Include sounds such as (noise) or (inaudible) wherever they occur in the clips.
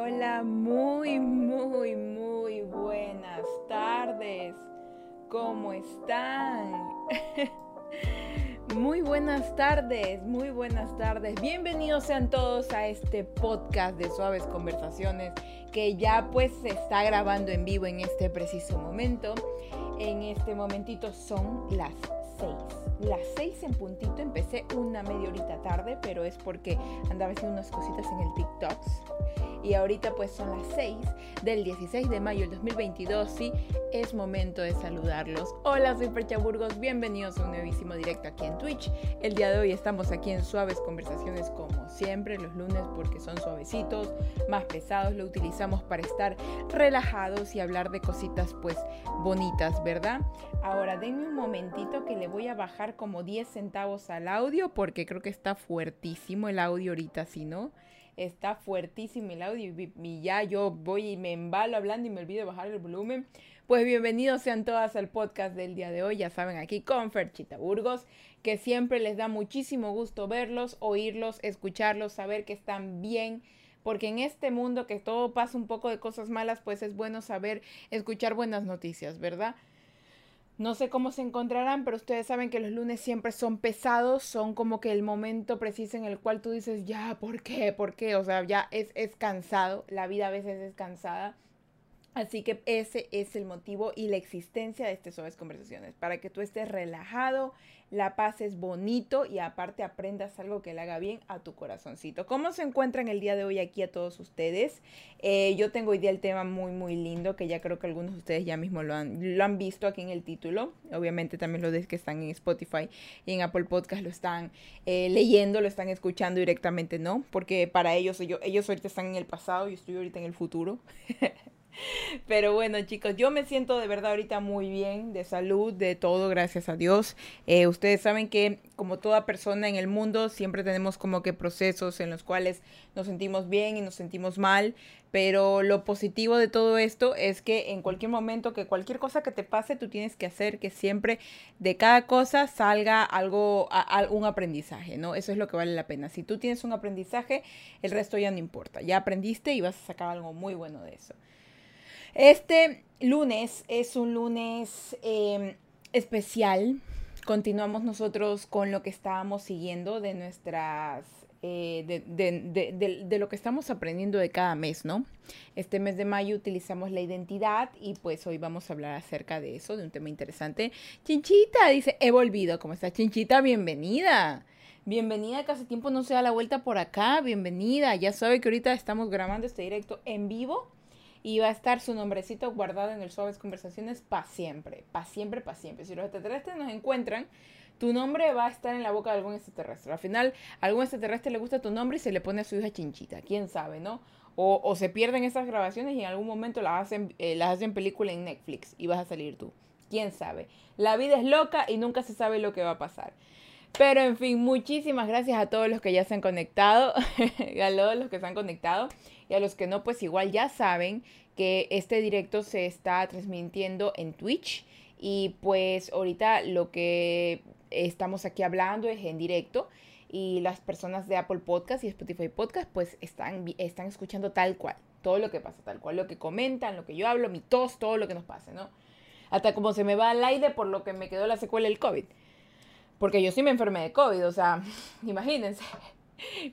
hola, muy, muy, muy buenas tardes. ¿Cómo están? (laughs) Muy buenas tardes, muy buenas tardes. Bienvenidos sean todos a este podcast de Suaves Conversaciones que ya pues se está grabando en vivo en este preciso momento. En este momentito son las 6. Las 6 en puntito, empecé una media horita tarde, pero es porque andaba haciendo unas cositas en el TikTok. Y ahorita pues son las 6 del 16 de mayo del 2022 y es momento de saludarlos. Hola, soy Percha Burgos, bienvenidos a un nuevísimo directo aquí en Twitch. El día de hoy estamos aquí en Suaves Conversaciones como siempre los lunes porque son suavecitos, más pesados, lo utilizamos para estar relajados y hablar de cositas pues bonitas, ¿verdad? Ahora denme un momentito que le voy a bajar como 10 centavos al audio porque creo que está fuertísimo el audio ahorita, si no está fuertísimo el audio y ya yo voy y me embalo hablando y me olvido bajar el volumen. Pues bienvenidos sean todas al podcast del día de hoy, ya saben, aquí con Ferchita Burgos, que siempre les da muchísimo gusto verlos, oírlos, escucharlos, saber que están bien porque en este mundo que todo pasa un poco de cosas malas, pues es bueno saber escuchar buenas noticias, ¿verdad? No sé cómo se encontrarán, pero ustedes saben que los lunes siempre son pesados, son como que el momento preciso en el cual tú dices, ya, ¿por qué? ¿Por qué? O sea, ya es, es cansado, la vida a veces es cansada. Así que ese es el motivo y la existencia de estas suaves conversaciones, para que tú estés relajado, la pases bonito y aparte aprendas algo que le haga bien a tu corazoncito. ¿Cómo se encuentran el día de hoy aquí a todos ustedes? Eh, yo tengo hoy día el tema muy, muy lindo, que ya creo que algunos de ustedes ya mismo lo han, lo han visto aquí en el título. Obviamente también los que están en Spotify y en Apple Podcast lo están eh, leyendo, lo están escuchando directamente, ¿no? Porque para ellos, ellos, ellos ahorita están en el pasado y estoy ahorita en el futuro. (laughs) (laughs) Pero bueno, chicos, yo me siento de verdad ahorita muy bien, de salud, de todo, gracias a Dios. Eh, ustedes saben que como toda persona en el mundo, siempre tenemos como que procesos en los cuales nos sentimos bien y nos sentimos mal. Pero lo positivo de todo esto es que en cualquier momento, que cualquier cosa que te pase, tú tienes que hacer que siempre de cada cosa salga algo, un aprendizaje, ¿no? Eso es lo que vale la pena. Si tú tienes un aprendizaje, el resto ya no importa. Ya aprendiste y vas a sacar algo muy bueno de eso. Este lunes es un lunes em, especial. Continuamos nosotros con lo que estábamos siguiendo de nuestras eh, de, lo que estamos aprendiendo de cada mes, ¿no? Este mes de mayo utilizamos la identidad y pues hoy vamos a hablar acerca de eso, de un tema interesante. Chinchita, dice, he volvido. ¿Cómo está Chinchita? Bienvenida. Bienvenida, que hace tiempo no se da la vuelta por acá. Bienvenida. Ya sabe que ahorita estamos grabando este directo en vivo y va a estar su nombrecito guardado en el Suaves Conversaciones para siempre, para siempre, para siempre. Si los extraterrestres nos encuentran, tu nombre va a estar en la boca de algún extraterrestre. Al final, a algún extraterrestre le gusta tu nombre y se le pone a su hija chinchita, quién sabe, ¿no? O, se pierden esas grabaciones y en algún momento las hacen, eh, las hacen película en Netflix y vas a salir tú. ¿Quién sabe? La vida es loca y nunca se sabe lo que va a pasar. Pero en fin, muchísimas gracias a todos los que ya se han conectado, (laughs) a todos los que se han conectado y a los que no, pues igual ya saben que este directo se está transmitiendo en Twitch y pues ahorita lo que estamos aquí hablando es en directo y las personas de Apple Podcast y Spotify Podcast pues están, están escuchando tal cual, todo lo que pasa, tal cual, lo que comentan, lo que yo hablo, mi tos, todo lo que nos pasa, ¿no? Hasta como se me va al aire por lo que me quedó la secuela del COVID. Porque yo sí me enfermé de COVID, o sea, (laughs) imagínense.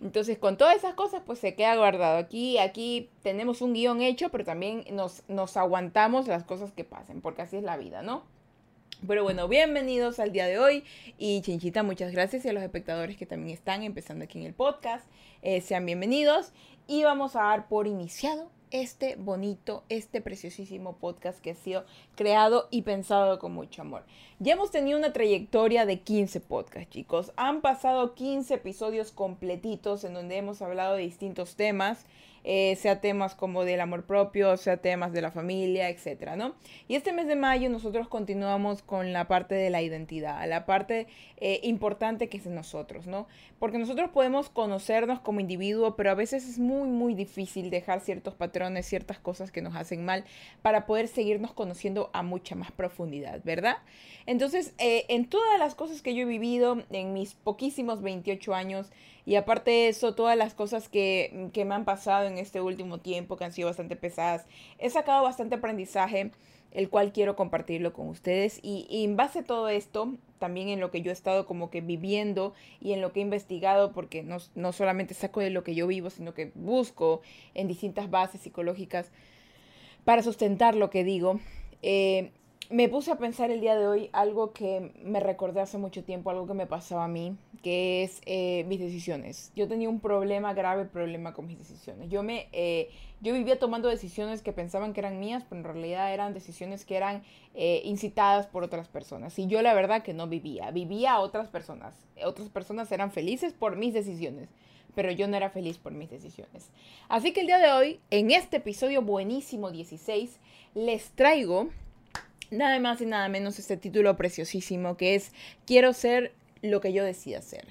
Entonces, con todas esas cosas, pues se queda guardado. Aquí, aquí tenemos un guion hecho, pero también nos, nos aguantamos las cosas que pasen, porque así es la vida, ¿no? Pero bueno, bienvenidos al día de hoy. Y Chinchita, muchas gracias. Y a los espectadores que también están empezando aquí en el podcast, eh, sean bienvenidos. Y vamos a dar por iniciado este bonito, este preciosísimo podcast que ha sido creado y pensado con mucho amor. Ya hemos tenido una trayectoria de 15 podcasts, chicos. Han pasado 15 episodios completitos en donde hemos hablado de distintos temas eh, sea temas como del amor propio, sea temas de la familia, etcétera, ¿no? Y este mes de mayo nosotros continuamos con la parte de la identidad, la parte eh, importante que es de nosotros, ¿no? Porque nosotros podemos conocernos como individuo, pero a veces es muy, muy difícil dejar ciertos patrones, ciertas cosas que nos hacen mal para poder seguirnos conociendo a mucha más profundidad, ¿verdad? Entonces, eh, en todas las cosas que yo he vivido en mis poquísimos 28 años, y aparte de eso, todas las cosas que, que me han pasado en este último tiempo que han sido bastante pesadas. He sacado bastante aprendizaje, el cual quiero compartirlo con ustedes. Y, y, en base a todo esto, también en lo que yo he estado como que viviendo y en lo que he investigado, porque no, no solamente saco de lo que yo vivo, sino que busco en distintas bases psicológicas para sustentar lo que digo. Eh, me puse a pensar el día de hoy algo que me recordé hace mucho tiempo, algo que me pasaba a mí, que es eh, mis decisiones. Yo tenía un problema, grave problema con mis decisiones. Yo, me, eh, yo vivía tomando decisiones que pensaban que eran mías, pero en realidad eran decisiones que eran eh, incitadas por otras personas. Y yo la verdad que no vivía, vivía a otras personas. Otras personas eran felices por mis decisiones, pero yo no era feliz por mis decisiones. Así que el día de hoy, en este episodio buenísimo 16, les traigo nada más y nada menos este título preciosísimo que es Quiero ser lo que yo decida ser,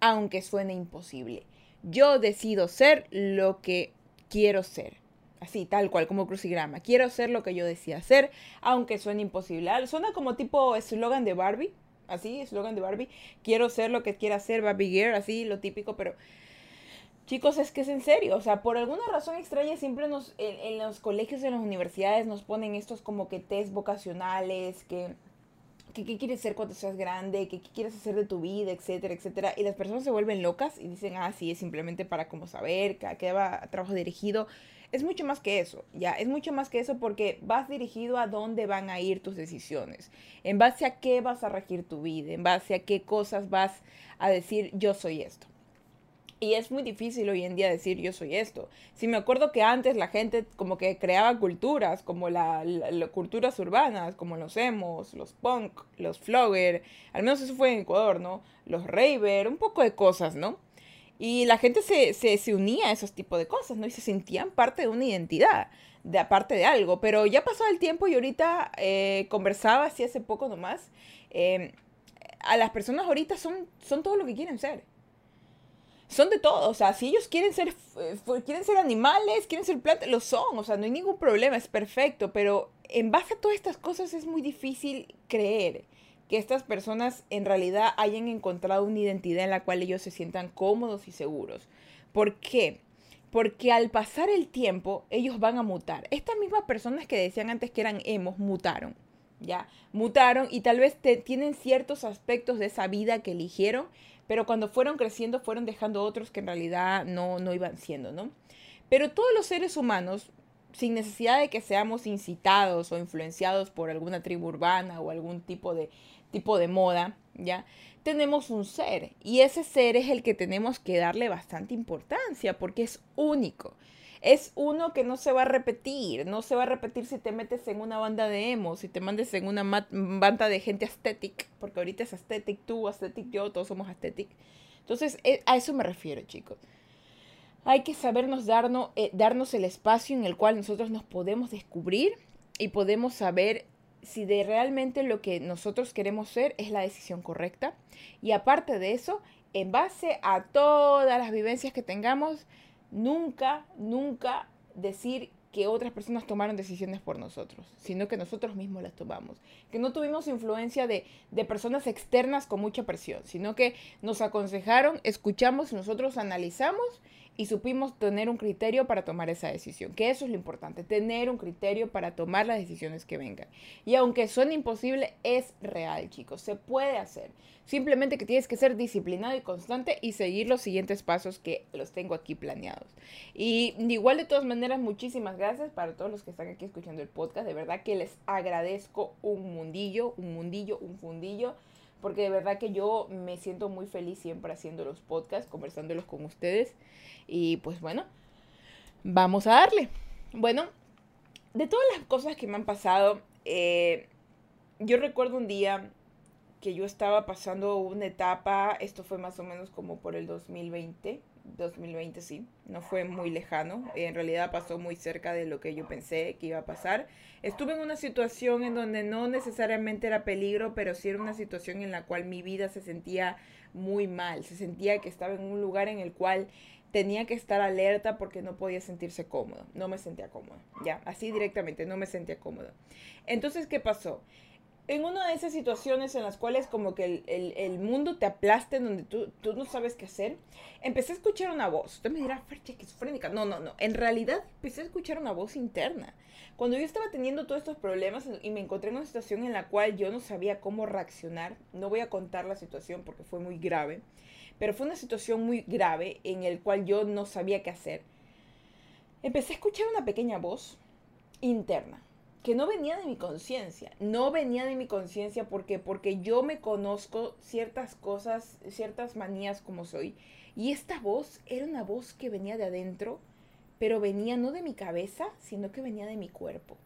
aunque suene imposible. Yo decido ser lo que quiero ser. Así, tal cual, como crucigrama. Quiero ser lo que yo decida ser, aunque suene imposible. Ah, suena como tipo eslogan de Barbie. Así, eslogan de Barbie. Quiero ser lo que quiera ser Barbie Girl, así, lo típico, pero Chicos, es que es en serio, o sea, por alguna razón extraña siempre nos, en, los colegios, en las universidades nos ponen estos como que test vocacionales, que, qué quieres ser cuando seas grande, qué quieres hacer de tu vida, etcétera, etcétera. Y las personas se vuelven locas y dicen, ah, sí, es simplemente para como saber, que, que va a trabajo dirigido. Es mucho más que eso, ya, es mucho más que eso porque vas dirigido a dónde van a ir tus decisiones, en base a qué vas a regir tu vida, en base a qué cosas vas a decir, yo soy esto. Y es muy difícil hoy en día decir yo soy esto. Si me acuerdo que antes la gente como que creaba culturas, como las la, culturas urbanas, como los emos, los punk, los flogger, al menos eso fue en Ecuador, ¿no? Los raver, un poco de cosas, ¿no? Y la gente se, se, unía a esos tipos de cosas, ¿no? Y se sentían parte de una identidad, de aparte de algo. Pero ya pasó el tiempo y ahorita eh, conversaba así hace poco nomás. Eh, a las personas ahorita son, son todo lo que quieren ser son de todo, o sea, si ellos quieren ser, quieren ser animales, quieren ser plantas, lo son, o sea, no hay ningún problema, es perfecto, pero en base a todas estas cosas es muy difícil creer que estas personas en realidad hayan encontrado una identidad en la cual ellos se sientan cómodos y seguros. ¿Por qué? Porque al pasar el tiempo, ellos van a mutar. Estas mismas personas que decían antes que eran hemos, mutaron. ¿Ya? Mutaron y tal vez tienen ciertos aspectos de esa vida que eligieron pero cuando fueron creciendo fueron dejando otros que en realidad no, no iban siendo, ¿no? Pero todos los seres humanos, sin necesidad de que seamos incitados o influenciados por alguna tribu urbana o algún tipo de, tipo de moda, ¿ya? Tenemos un ser y ese ser es el que tenemos que darle bastante importancia porque es único es uno que no se va a repetir, no se va a repetir si te metes en una banda de emo, si te mandes en una banda de gente aesthetic, porque ahorita es aesthetic tú, aesthetic yo, todos somos aesthetic. Entonces, eh, a eso me refiero, chicos. Hay que sabernos darnos, eh, darnos el espacio en el cual nosotros nos podemos descubrir y podemos saber si de realmente lo que nosotros queremos ser es la decisión correcta. Y aparte de eso, en base a todas las vivencias que tengamos, nunca, nunca decir que otras personas tomaron decisiones por nosotros, sino que nosotros mismos las tomamos. Que no tuvimos influencia de, de, personas externas con mucha presión, sino que nos aconsejaron, escuchamos, nosotros analizamos y supimos tener un criterio para tomar esa decisión, que eso es lo importante, tener un criterio para tomar las decisiones que vengan. Y aunque suene imposible, es real, chicos, se puede hacer. Simplemente que tienes que ser disciplinado y constante y seguir los siguientes pasos que los tengo aquí planeados. Y igual de todas maneras, muchísimas gracias para todos los que están aquí escuchando el podcast. De verdad que les agradezco un mundillo, un mundillo, un fundillo porque de verdad que yo me siento muy feliz siempre haciendo los podcasts, conversándolos con ustedes. Y pues bueno, vamos a darle. Bueno, de todas las cosas que me han pasado, eh, yo recuerdo un día que yo estaba pasando una etapa, esto fue más o menos como por el 2020, 2020 sí, no fue muy lejano, en realidad pasó muy cerca de lo que yo pensé que iba a pasar. Estuve en una situación en donde no necesariamente era peligro, pero sí era una situación en la cual mi vida se sentía muy mal, se sentía que estaba en un lugar en el cual tenía que estar alerta porque no podía sentirse cómodo, no me sentía cómodo, ya, así directamente, no me sentía cómodo. Entonces, ¿qué pasó? En una de esas situaciones en las cuales como que el, mundo te aplaste, en donde tú, tú, no sabes qué hacer, empecé a escuchar una voz. Usted me dirá, Fercha, esquizofrénica. No, no, no. En realidad empecé a escuchar una voz interna. Cuando yo estaba teniendo todos estos problemas y me encontré en una situación en la cual yo no sabía cómo reaccionar, no voy a contar la situación porque fue muy grave, pero fue una situación muy grave en la cual yo no sabía qué hacer. Empecé a escuchar una pequeña voz interna que no venía de mi conciencia, no venía de mi conciencia porque porque yo me conozco ciertas cosas, ciertas manías como soy y esta voz era una voz que venía de adentro, pero venía no de mi cabeza, sino que venía de mi cuerpo.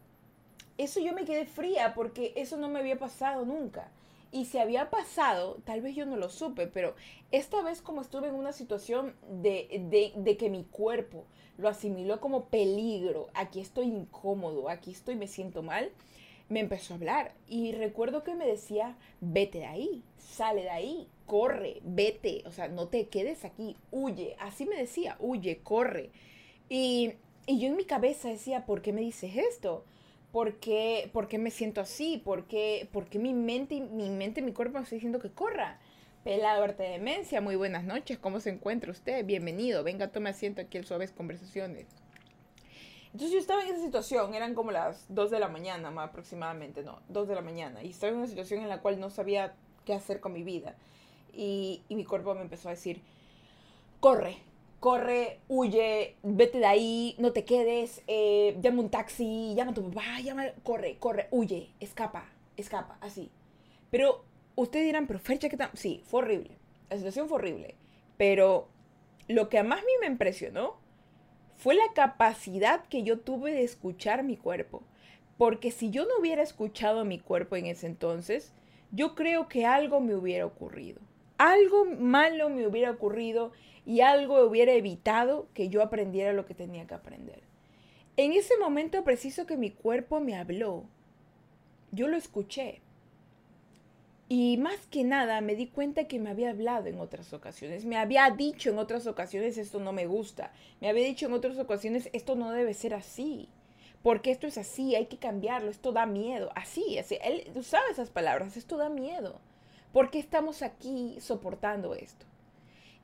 Eso yo me quedé fría porque eso no me había pasado nunca. Y si había pasado, tal vez yo no lo supe, pero esta vez como estuve en una situación de, de, que mi cuerpo lo asimiló como peligro, aquí estoy incómodo, aquí estoy, me siento mal, me empezó a hablar. Y recuerdo que me decía, vete de ahí, sale de ahí, corre, vete, o sea, no te quedes aquí, huye. Así me decía, huye, corre. Y, y yo en mi cabeza decía, ¿por qué me dices esto? ¿Por qué, me siento así? ¿Por qué, mi mente, mi mente, mi cuerpo me está diciendo que corra? Pelado arte de demencia, muy buenas noches, ¿cómo se encuentra usted? Bienvenido, venga, tome asiento aquí en Suaves Conversaciones. Entonces yo estaba en esa situación, eran como las 2 de la mañana más aproximadamente, no, 2 de la mañana, y estaba en una situación en la cual no sabía qué hacer con mi vida. Y, y mi cuerpo me empezó a decir, corre, corre, huye, vete de ahí, no te quedes, eh, llama un taxi, llama a tu papá, llama, corre, corre, huye, escapa, escapa, así. Pero ustedes dirán, pero Fercha, ¿qué tal? Sí, fue horrible. La situación fue horrible. Pero lo que más a mí me impresionó fue la capacidad que yo tuve de escuchar mi cuerpo. Porque si yo no hubiera escuchado a mi cuerpo en ese entonces, yo creo que algo me hubiera ocurrido. Algo malo me hubiera ocurrido y algo hubiera evitado que yo aprendiera lo que tenía que aprender. En ese momento preciso que mi cuerpo me habló, yo lo escuché. Y más que nada me di cuenta que me había hablado en otras ocasiones, me había dicho en otras ocasiones esto no me gusta, me había dicho en otras ocasiones esto no debe ser así, porque esto es así, hay que cambiarlo, esto da miedo, así, así. él usaba esas palabras, esto da miedo, ¿por qué estamos aquí soportando esto?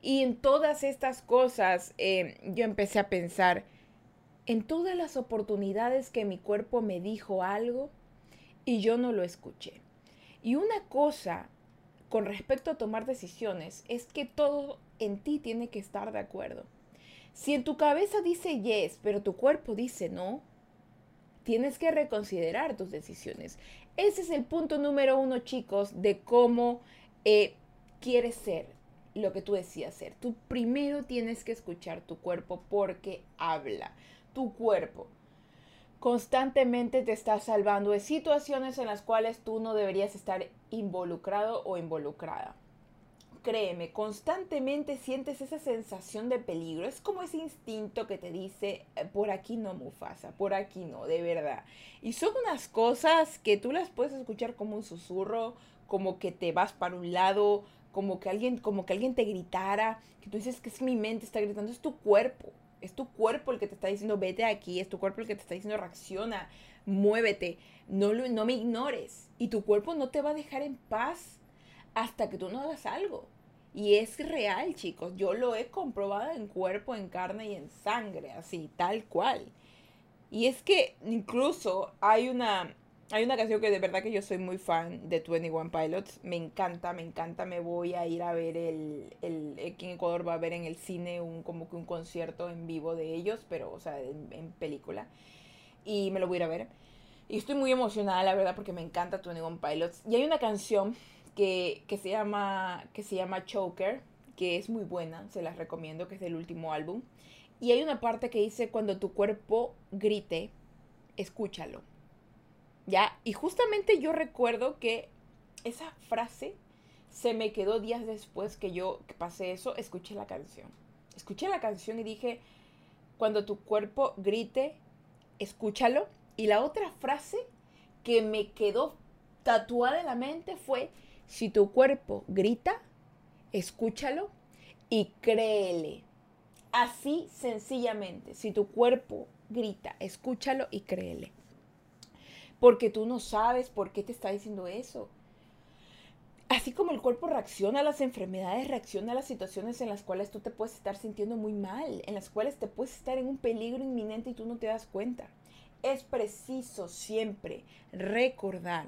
Y en todas estas cosas eh, yo empecé a pensar, en todas las oportunidades que mi cuerpo me dijo algo y yo no lo escuché. Y una cosa con respecto a tomar decisiones es que todo en ti tiene que estar de acuerdo. Si en tu cabeza dice yes, pero tu cuerpo dice no, tienes que reconsiderar tus decisiones. Ese es el punto número uno, chicos, de cómo eh, quieres ser lo que tú decías hacer. Tú primero tienes que escuchar tu cuerpo porque habla. Tu cuerpo constantemente te está salvando de situaciones en las cuales tú no deberías estar involucrado o involucrada. Créeme, constantemente sientes esa sensación de peligro. Es como ese instinto que te dice, eh, por aquí no, Mufasa, por aquí no, de verdad. Y son unas cosas que tú las puedes escuchar como un susurro, como que te vas para un lado, como que alguien, como que alguien te gritara, que tú dices que es mi mente está gritando, es tu cuerpo, es tu cuerpo el que te está diciendo vete aquí, es tu cuerpo el que te está diciendo reacciona, muévete, no, no me ignores. Y tu cuerpo no te va a dejar en paz hasta que tú no hagas algo. Y es real, chicos. Yo lo he comprobado en cuerpo, en carne y en sangre, así, tal cual. Y es que incluso hay una, hay una canción que de verdad que yo soy muy fan de 21 Pilots. Me encanta, me encanta. Me voy a ir a ver el, el aquí en Ecuador va a ver en el cine un como que un concierto en vivo de ellos, pero o sea, en, película. Y me lo voy a ir a ver. Y estoy muy emocionada, la verdad, porque me encanta 21 Pilots. Y hay una canción que, que, se llama, que se llama Choker, que es muy buena, se las recomiendo, que es del último álbum. Y hay una parte que dice, cuando tu cuerpo grite, escúchalo ¿Ya? Y justamente yo recuerdo que esa frase se me quedó días después que yo pasé eso, escuché la canción. Escuché la canción y dije, cuando tu cuerpo grite, escúchalo. Y la otra frase que me quedó tatuada en la mente fue, si tu cuerpo grita, escúchalo y créele. Así sencillamente, si tu cuerpo grita, escúchalo y créele. Porque tú no sabes por qué te está diciendo eso. Así como el cuerpo reacciona a las enfermedades, reacciona a las situaciones en las cuales tú te puedes estar sintiendo muy mal, en las cuales te puedes estar en un peligro inminente y tú no te das cuenta. Es preciso siempre recordar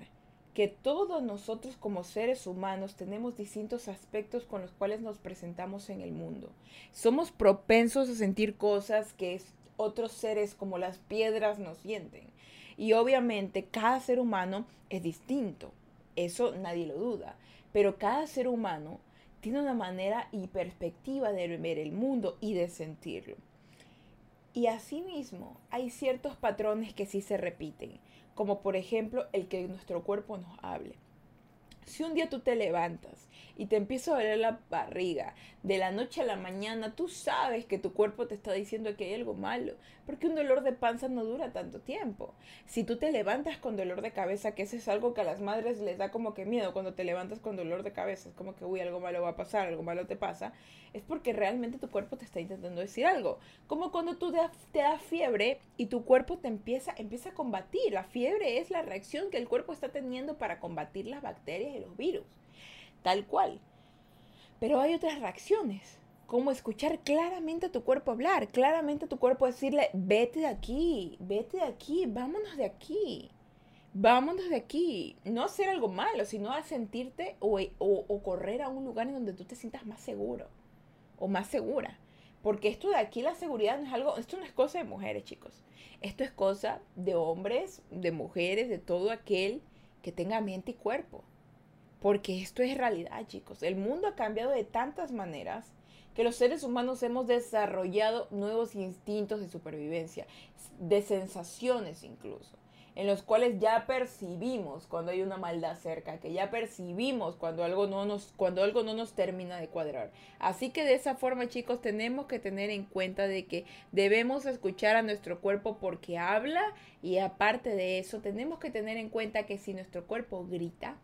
que todos nosotros como seres humanos tenemos distintos aspectos con los cuales nos presentamos en el mundo. Somos propensos a sentir cosas que otros seres como las piedras nos sienten. Y obviamente cada ser humano es distinto. Eso nadie lo duda. Pero cada ser humano tiene una manera y perspectiva de ver el mundo y de sentirlo. Y asimismo, hay ciertos patrones que sí se repiten, como por ejemplo el que nuestro cuerpo nos hable. Si un día tú te levantas y te empieza a doler la barriga de la noche a la mañana, tú sabes que tu cuerpo te está diciendo que hay algo malo, porque un dolor de panza no dura tanto tiempo. Si tú te levantas con dolor de cabeza, que eso es algo que a las madres les da como que miedo cuando te levantas con dolor de cabeza, es como que, uy, algo malo va a pasar, algo malo te pasa, es porque realmente tu cuerpo te está intentando decir algo. Como cuando tú te, da fiebre y tu cuerpo te empieza, empieza a combatir. La fiebre es la reacción que el cuerpo está teniendo para combatir las bacterias los virus. Tal cual. Pero hay otras reacciones, como escuchar claramente a tu cuerpo hablar, claramente a tu cuerpo decirle, vete de aquí, vete de aquí, vámonos de aquí vámonos de aquí. No hacer algo malo, sino a sentirte o, o, correr a un lugar en donde tú te sientas más seguro o más segura. Porque esto de aquí, la seguridad no es algo, esto no es cosa de mujeres, chicos. Esto es cosa de hombres, de mujeres, de todo aquel que tenga mente y cuerpo. Porque esto es realidad, chicos. El mundo ha cambiado de tantas maneras que los seres humanos hemos desarrollado nuevos instintos de supervivencia, de sensaciones incluso en los cuales ya percibimos cuando hay una maldad cerca, que ya percibimos cuando algo no nos, cuando algo no nos termina de cuadrar. Así que de esa forma, chicos, tenemos que tener en cuenta de que debemos escuchar a nuestro cuerpo porque habla y aparte de eso, tenemos que tener en cuenta que si nuestro cuerpo grita,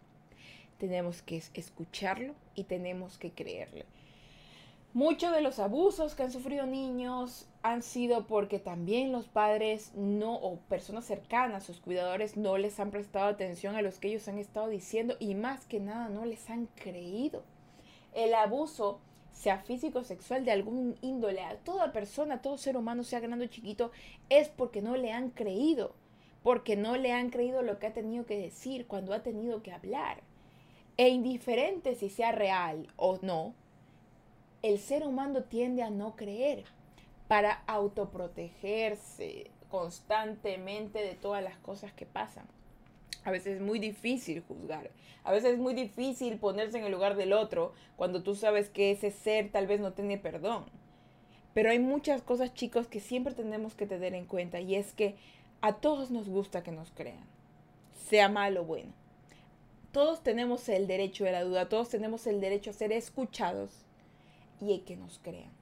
tenemos que escucharlo y tenemos que creerle. Muchos de los abusos que han sufrido niños han sido porque también los padres no o personas cercanas, sus cuidadores no les han prestado atención a los que ellos han estado diciendo y más que nada no les han creído. El abuso, sea físico o sexual de algún índole, a toda persona, todo ser humano, sea grande o chiquito, es porque no le han creído, porque no le han creído lo que ha tenido que decir cuando ha tenido que hablar. E indiferente si sea real o no, el ser humano tiende a no creer para autoprotegerse constantemente de todas las cosas que pasan. A veces es muy difícil juzgar. A veces es muy difícil ponerse en el lugar del otro cuando tú sabes que ese ser tal vez no tiene perdón. Pero hay muchas cosas, chicos, que siempre tenemos que tener en cuenta y es que a todos nos gusta que nos crean, sea malo o bueno. Todos tenemos el derecho de la duda, todos tenemos el derecho a ser escuchados y que nos crean.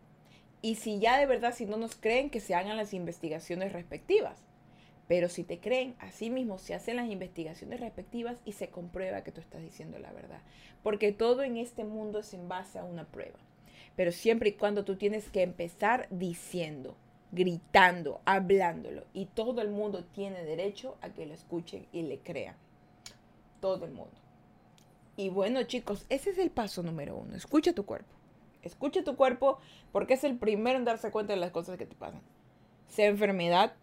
Y si ya de verdad, si no nos creen, que se hagan las investigaciones respectivas. Pero si te creen, así mismo se hacen las investigaciones respectivas y se comprueba que tú estás diciendo la verdad. Porque todo en este mundo es en base a una prueba. Pero siempre y cuando tú tienes que empezar diciendo, gritando, hablándolo. Y todo el mundo tiene derecho a que lo escuchen y le crean. Todo el mundo. Y bueno chicos, ese es el paso número uno. Escucha tu cuerpo. Escucha tu cuerpo porque es el primero en darse cuenta de las cosas que te pasan. Sea enfermedad,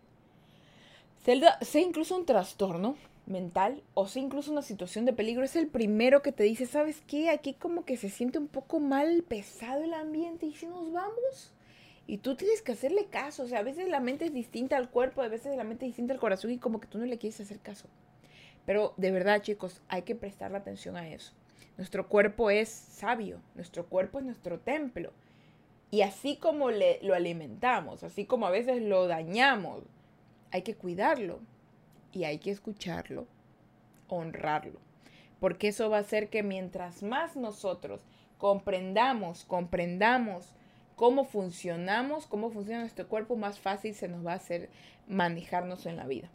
sea, incluso un trastorno mental o sea incluso una situación de peligro, es el primero que te dice, ¿sabes qué? Aquí como que se siente un poco mal, pesado el ambiente y si nos vamos. Y tú tienes que hacerle caso. O sea, a veces la mente es distinta al cuerpo, a veces la mente es distinta al corazón y como que tú no le quieres hacer caso. Pero de verdad, chicos, hay que prestarle atención a eso. Nuestro cuerpo es sabio, nuestro cuerpo es nuestro templo. Y así como le, lo alimentamos, así como a veces lo dañamos, hay que cuidarlo y hay que escucharlo, honrarlo. Porque eso va a hacer que mientras más nosotros comprendamos, comprendamos cómo funcionamos, cómo funciona nuestro cuerpo, más fácil se nos va a hacer manejarnos en la vida.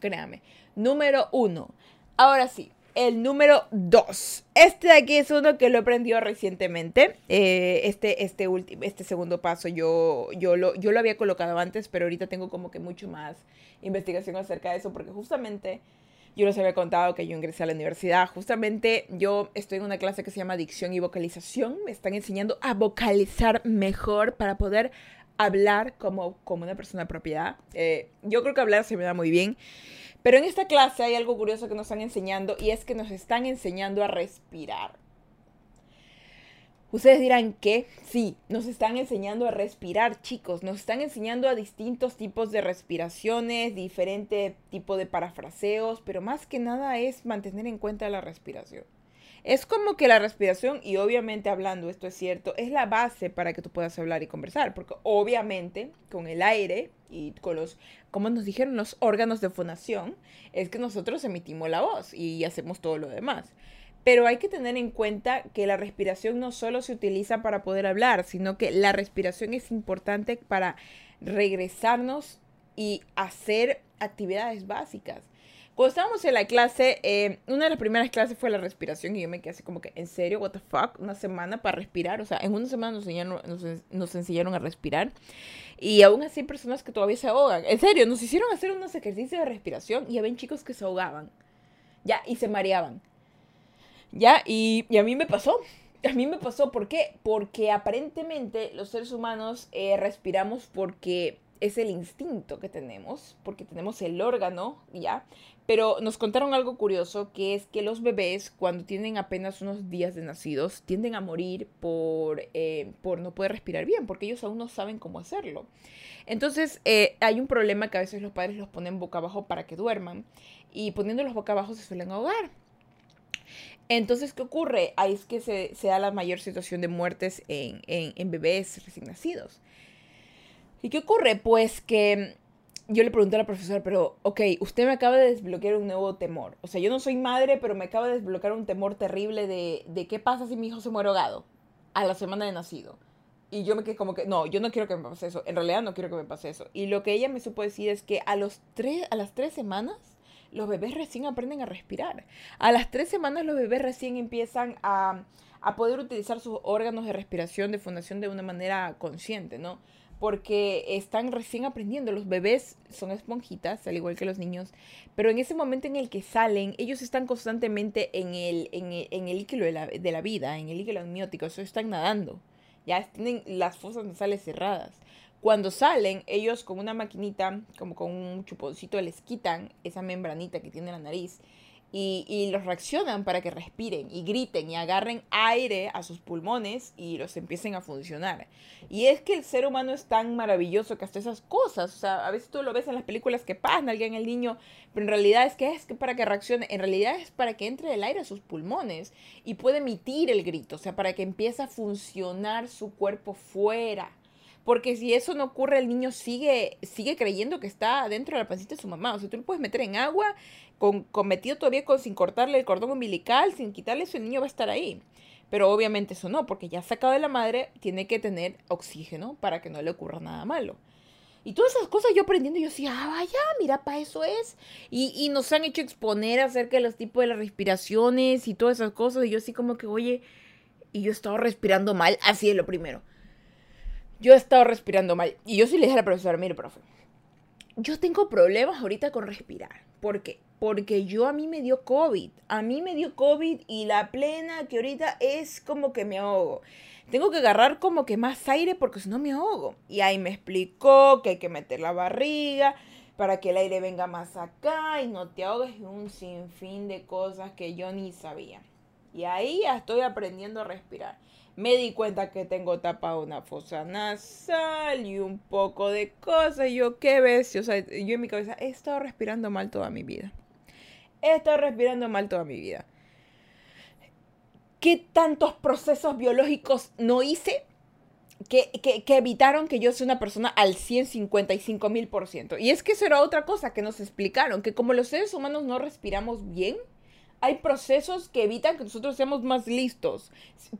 Créame. Número uno. Ahora sí, el número 2. Este de aquí es uno que lo he aprendido recientemente. Eh, este, este, este segundo paso yo, yo, lo, yo lo había colocado antes, pero ahorita tengo como que mucho más investigación acerca de eso, porque justamente yo les había contado que yo ingresé a la universidad. Justamente yo estoy en una clase que se llama Dicción y Vocalización. Me están enseñando a vocalizar mejor para poder hablar como, como una persona de propiedad. Eh, yo creo que hablar se me da muy bien. Pero en esta clase hay algo curioso que nos están enseñando y es que nos están enseñando a respirar. Ustedes dirán que sí, nos están enseñando a respirar, chicos. Nos están enseñando a distintos tipos de respiraciones, diferente tipo de parafraseos, pero más que nada es mantener en cuenta la respiración. Es como que la respiración, y obviamente hablando, esto es cierto, es la base para que tú puedas hablar y conversar, porque obviamente con el aire y con los, como nos dijeron, los órganos de fonación, es que nosotros emitimos la voz y hacemos todo lo demás. Pero hay que tener en cuenta que la respiración no solo se utiliza para poder hablar, sino que la respiración es importante para regresarnos y hacer actividades básicas. Cuando estábamos en la clase, eh, una de las primeras clases fue la respiración y yo me quedé así como que, ¿en serio? ¿What the fuck? Una semana para respirar. O sea, en una semana nos enseñaron, nos, enseñaron a respirar. Y aún así hay personas que todavía se ahogan. En serio, nos hicieron hacer unos ejercicios de respiración y había chicos que se ahogaban. Ya, y se mareaban. Ya, y, a mí me pasó. A mí me pasó, ¿por qué? Porque aparentemente los seres humanos eh, respiramos porque es el instinto que tenemos, porque tenemos el órgano, ¿ya? Pero nos contaron algo curioso, que es que los bebés, cuando tienen apenas unos días de nacidos, tienden a morir por, eh, por no poder respirar bien, porque ellos aún no saben cómo hacerlo. Entonces, eh, hay un problema que a veces los padres los ponen boca abajo para que duerman, y poniéndolos boca abajo se suelen ahogar. Entonces, ¿qué ocurre? Ahí es que se, da la mayor situación de muertes en, en bebés recién nacidos. ¿Y qué ocurre? Pues que yo le pregunté a la profesora, pero, ok, usted me acaba de desbloquear un nuevo temor. O sea, yo no soy madre, pero me acaba de desbloquear un temor terrible de, de qué pasa si mi hijo se muere ahogado a la semana de nacido. Y yo me quedé como que, no, yo no quiero que me pase eso. En realidad no quiero que me pase eso. Y lo que ella me supo decir es que a, los tres, a las tres semanas los bebés recién aprenden a respirar. A las tres semanas los bebés recién empiezan a, a poder utilizar sus órganos de respiración, de fundación de una manera consciente, ¿no? Porque están recién aprendiendo. Los bebés son esponjitas, al igual que los niños, pero en ese momento en el que salen, ellos están constantemente en el, en el, líquido de la, de la, vida, en el líquido amniótico, eso están nadando, ya tienen las fosas nasales cerradas. Cuando salen, ellos con una maquinita, como con un chuponcito, les quitan esa membranita que tiene la nariz y, los reaccionan para que respiren y griten y agarren aire a sus pulmones y los empiecen a funcionar. Y es que el ser humano es tan maravilloso que hasta esas cosas, o sea, a veces tú lo ves en las películas que pasa alguien el niño, pero en realidad es que es para que reaccione, en realidad es para que entre el aire a sus pulmones y puede emitir el grito, o sea, para que empiece a funcionar su cuerpo fuera. Porque si eso no ocurre, el niño sigue, sigue creyendo que está dentro de la pancita de su mamá. O sea, tú lo puedes meter en agua, con, metido todavía con, sin cortarle el cordón umbilical, sin quitarle eso, el niño va a estar ahí. Pero obviamente eso no, porque ya sacado de la madre, tiene que tener oxígeno para que no le ocurra nada malo. Y todas esas cosas yo aprendiendo, yo decía, ah, vaya, mira, para eso es. Y, y, nos han hecho exponer acerca de los tipos de las respiraciones y todas esas cosas. Y yo así como que, oye, y yo estaba respirando mal, así es lo primero yo he estado respirando mal. Y yo sí le dije a la profesora, mire, profe, yo tengo problemas ahorita con respirar. ¿Por qué? Porque yo a mí me dio COVID. A mí me dio COVID y la plena que ahorita es como que me ahogo. Tengo que agarrar como que más aire porque si no me ahogo. Y ahí me explicó que hay que meter la barriga para que el aire venga más acá y no te ahogues y un sinfín de cosas que yo ni sabía. Y ahí ya estoy aprendiendo a respirar me di cuenta que tengo tapada una fosa nasal y un poco de cosas. Y yo, ¿qué ves? O sea, yo en mi cabeza he estado respirando mal toda mi vida. He estado respirando mal toda mi vida. ¿Qué tantos procesos biológicos no hice que, que, que, evitaron que yo sea una persona al 155 mil por ciento. Y es que eso era otra cosa que nos explicaron, que como los seres humanos no respiramos bien, hay procesos que evitan que nosotros seamos más listos.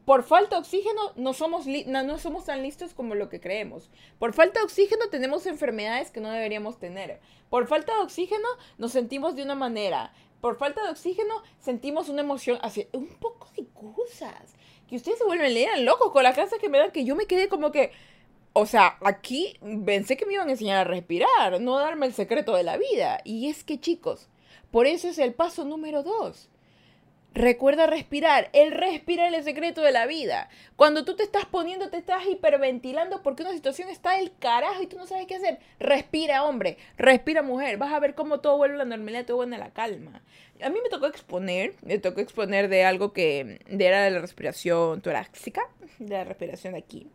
Por falta de oxígeno no somos, no, somos tan listos como lo que creemos. Por falta de oxígeno tenemos enfermedades que no deberíamos tener. Por falta de oxígeno nos sentimos de una manera. por falta de oxígeno sentimos una emoción así, un poco de cosas. Que ustedes se vuelven leer locos con las clases que me dan, que yo me quedé como que, o sea, aquí pensé que me iban a enseñar a respirar, no darme el secreto de la vida. Y es que chicos, por eso es el paso número dos. Recuerda respirar. El respirar es el secreto de la vida. Cuando tú te estás poniendo, te estás hiperventilando porque una situación está del carajo y tú no sabes qué hacer. Respira, hombre. Respira, mujer. Vas a ver cómo todo vuelve a la normalidad, todo vuelve a la calma. A mí me tocó exponer, me tocó exponer de algo que era de la respiración torácica, de la respiración de aquí.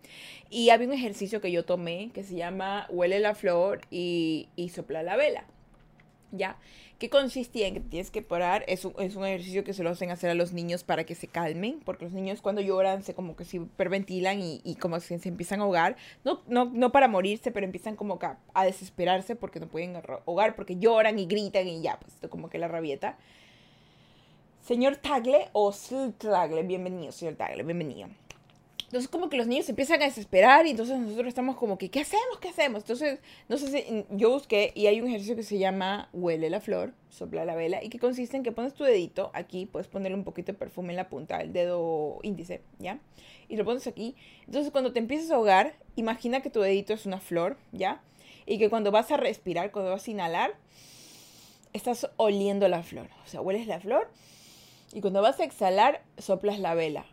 Y había un ejercicio que yo tomé que se llama huele la flor y, y sopla la vela. ¿Ya? ¿Qué consistía en que tienes que parar? Es un, es un, ejercicio que se lo hacen hacer a los niños para que se calmen, porque los niños cuando lloran se como que se hiperventilan y, y como que se, empiezan a ahogar. No, no, no para morirse, pero empiezan como que a, desesperarse porque no pueden ahogar, porque lloran y gritan y ya, pues como que la rabieta. Señor Tagle o Sl Tagle, bienvenido, señor Tagle, bienvenido. Entonces como que los niños empiezan a desesperar y entonces nosotros estamos como que, ¿qué hacemos? ¿Qué hacemos? Entonces, no sé si yo busqué y hay un ejercicio que se llama huele la flor, sopla la vela y que consiste en que pones tu dedito aquí, puedes ponerle un poquito de perfume en la punta del dedo índice, ¿ya? Y lo pones aquí. Entonces cuando te empiezas a ahogar, imagina que tu dedito es una flor, ¿ya? Y que cuando vas a respirar, cuando vas a inhalar, estás oliendo la flor. O sea, hueles la flor y cuando vas a exhalar, soplas la vela.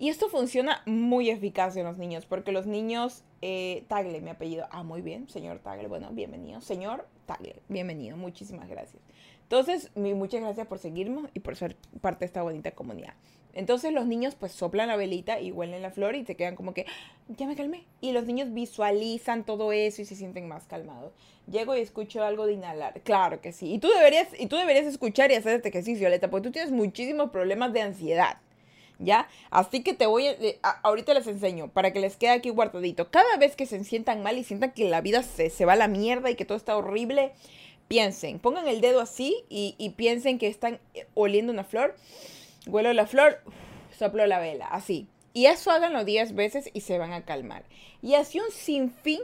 Y esto funciona muy eficaz en los niños, porque los niños, eh, Tagle, mi apellido, ah, muy bien, señor Tagle, bueno, bienvenido, señor Tagle, bienvenido, muchísimas gracias. Entonces, muchas gracias por seguirnos y por ser parte de esta bonita comunidad. Entonces los niños pues soplan la velita y huelen la flor y se quedan como que, ya me calmé. Y los niños visualizan todo eso y se sienten más calmados. Llego y escucho algo de inhalar. Claro que sí. Y tú deberías, y tú deberías escuchar y hacer este ejercicio, Aleta, porque tú tienes muchísimos problemas de ansiedad. ¿Ya? Así que te voy eh, a, ahorita les enseño para que les quede aquí guardadito. Cada vez que se sientan mal y sientan que la vida se, se va a la mierda y que todo está horrible, piensen, pongan el dedo así y, y piensen que están eh, oliendo una flor, huelo la flor, soplo la vela, así. Y eso háganlo 10 veces y se van a calmar. Y así un sinfín,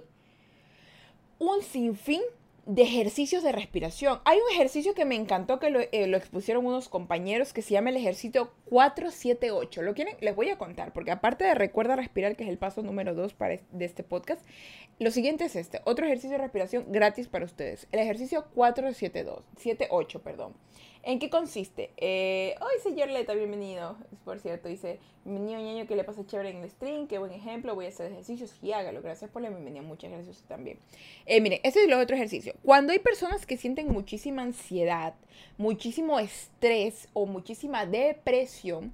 un sinfín de ejercicios de respiración. Hay un ejercicio que me encantó que lo, eh, expusieron unos compañeros que se llama el ejercicio 478. ¿Lo quieren? Les voy a contar, porque aparte de recuerda respirar, que es el paso número 2 para de este podcast, lo siguiente es este, otro ejercicio de respiración gratis para ustedes. El ejercicio 472, 78, perdón. ¿En qué consiste? Eh, Hoy, señor Leta, bienvenido. Por cierto, dice, bienvenido ñaño, que le pasa chévere en el stream, qué buen ejemplo, voy a hacer ejercicios y hágalo. Gracias por la bienvenida, muchas gracias también. Eh, miren, este es el otro ejercicio. Cuando hay personas que sienten muchísima ansiedad, muchísimo estrés o muchísima depresión,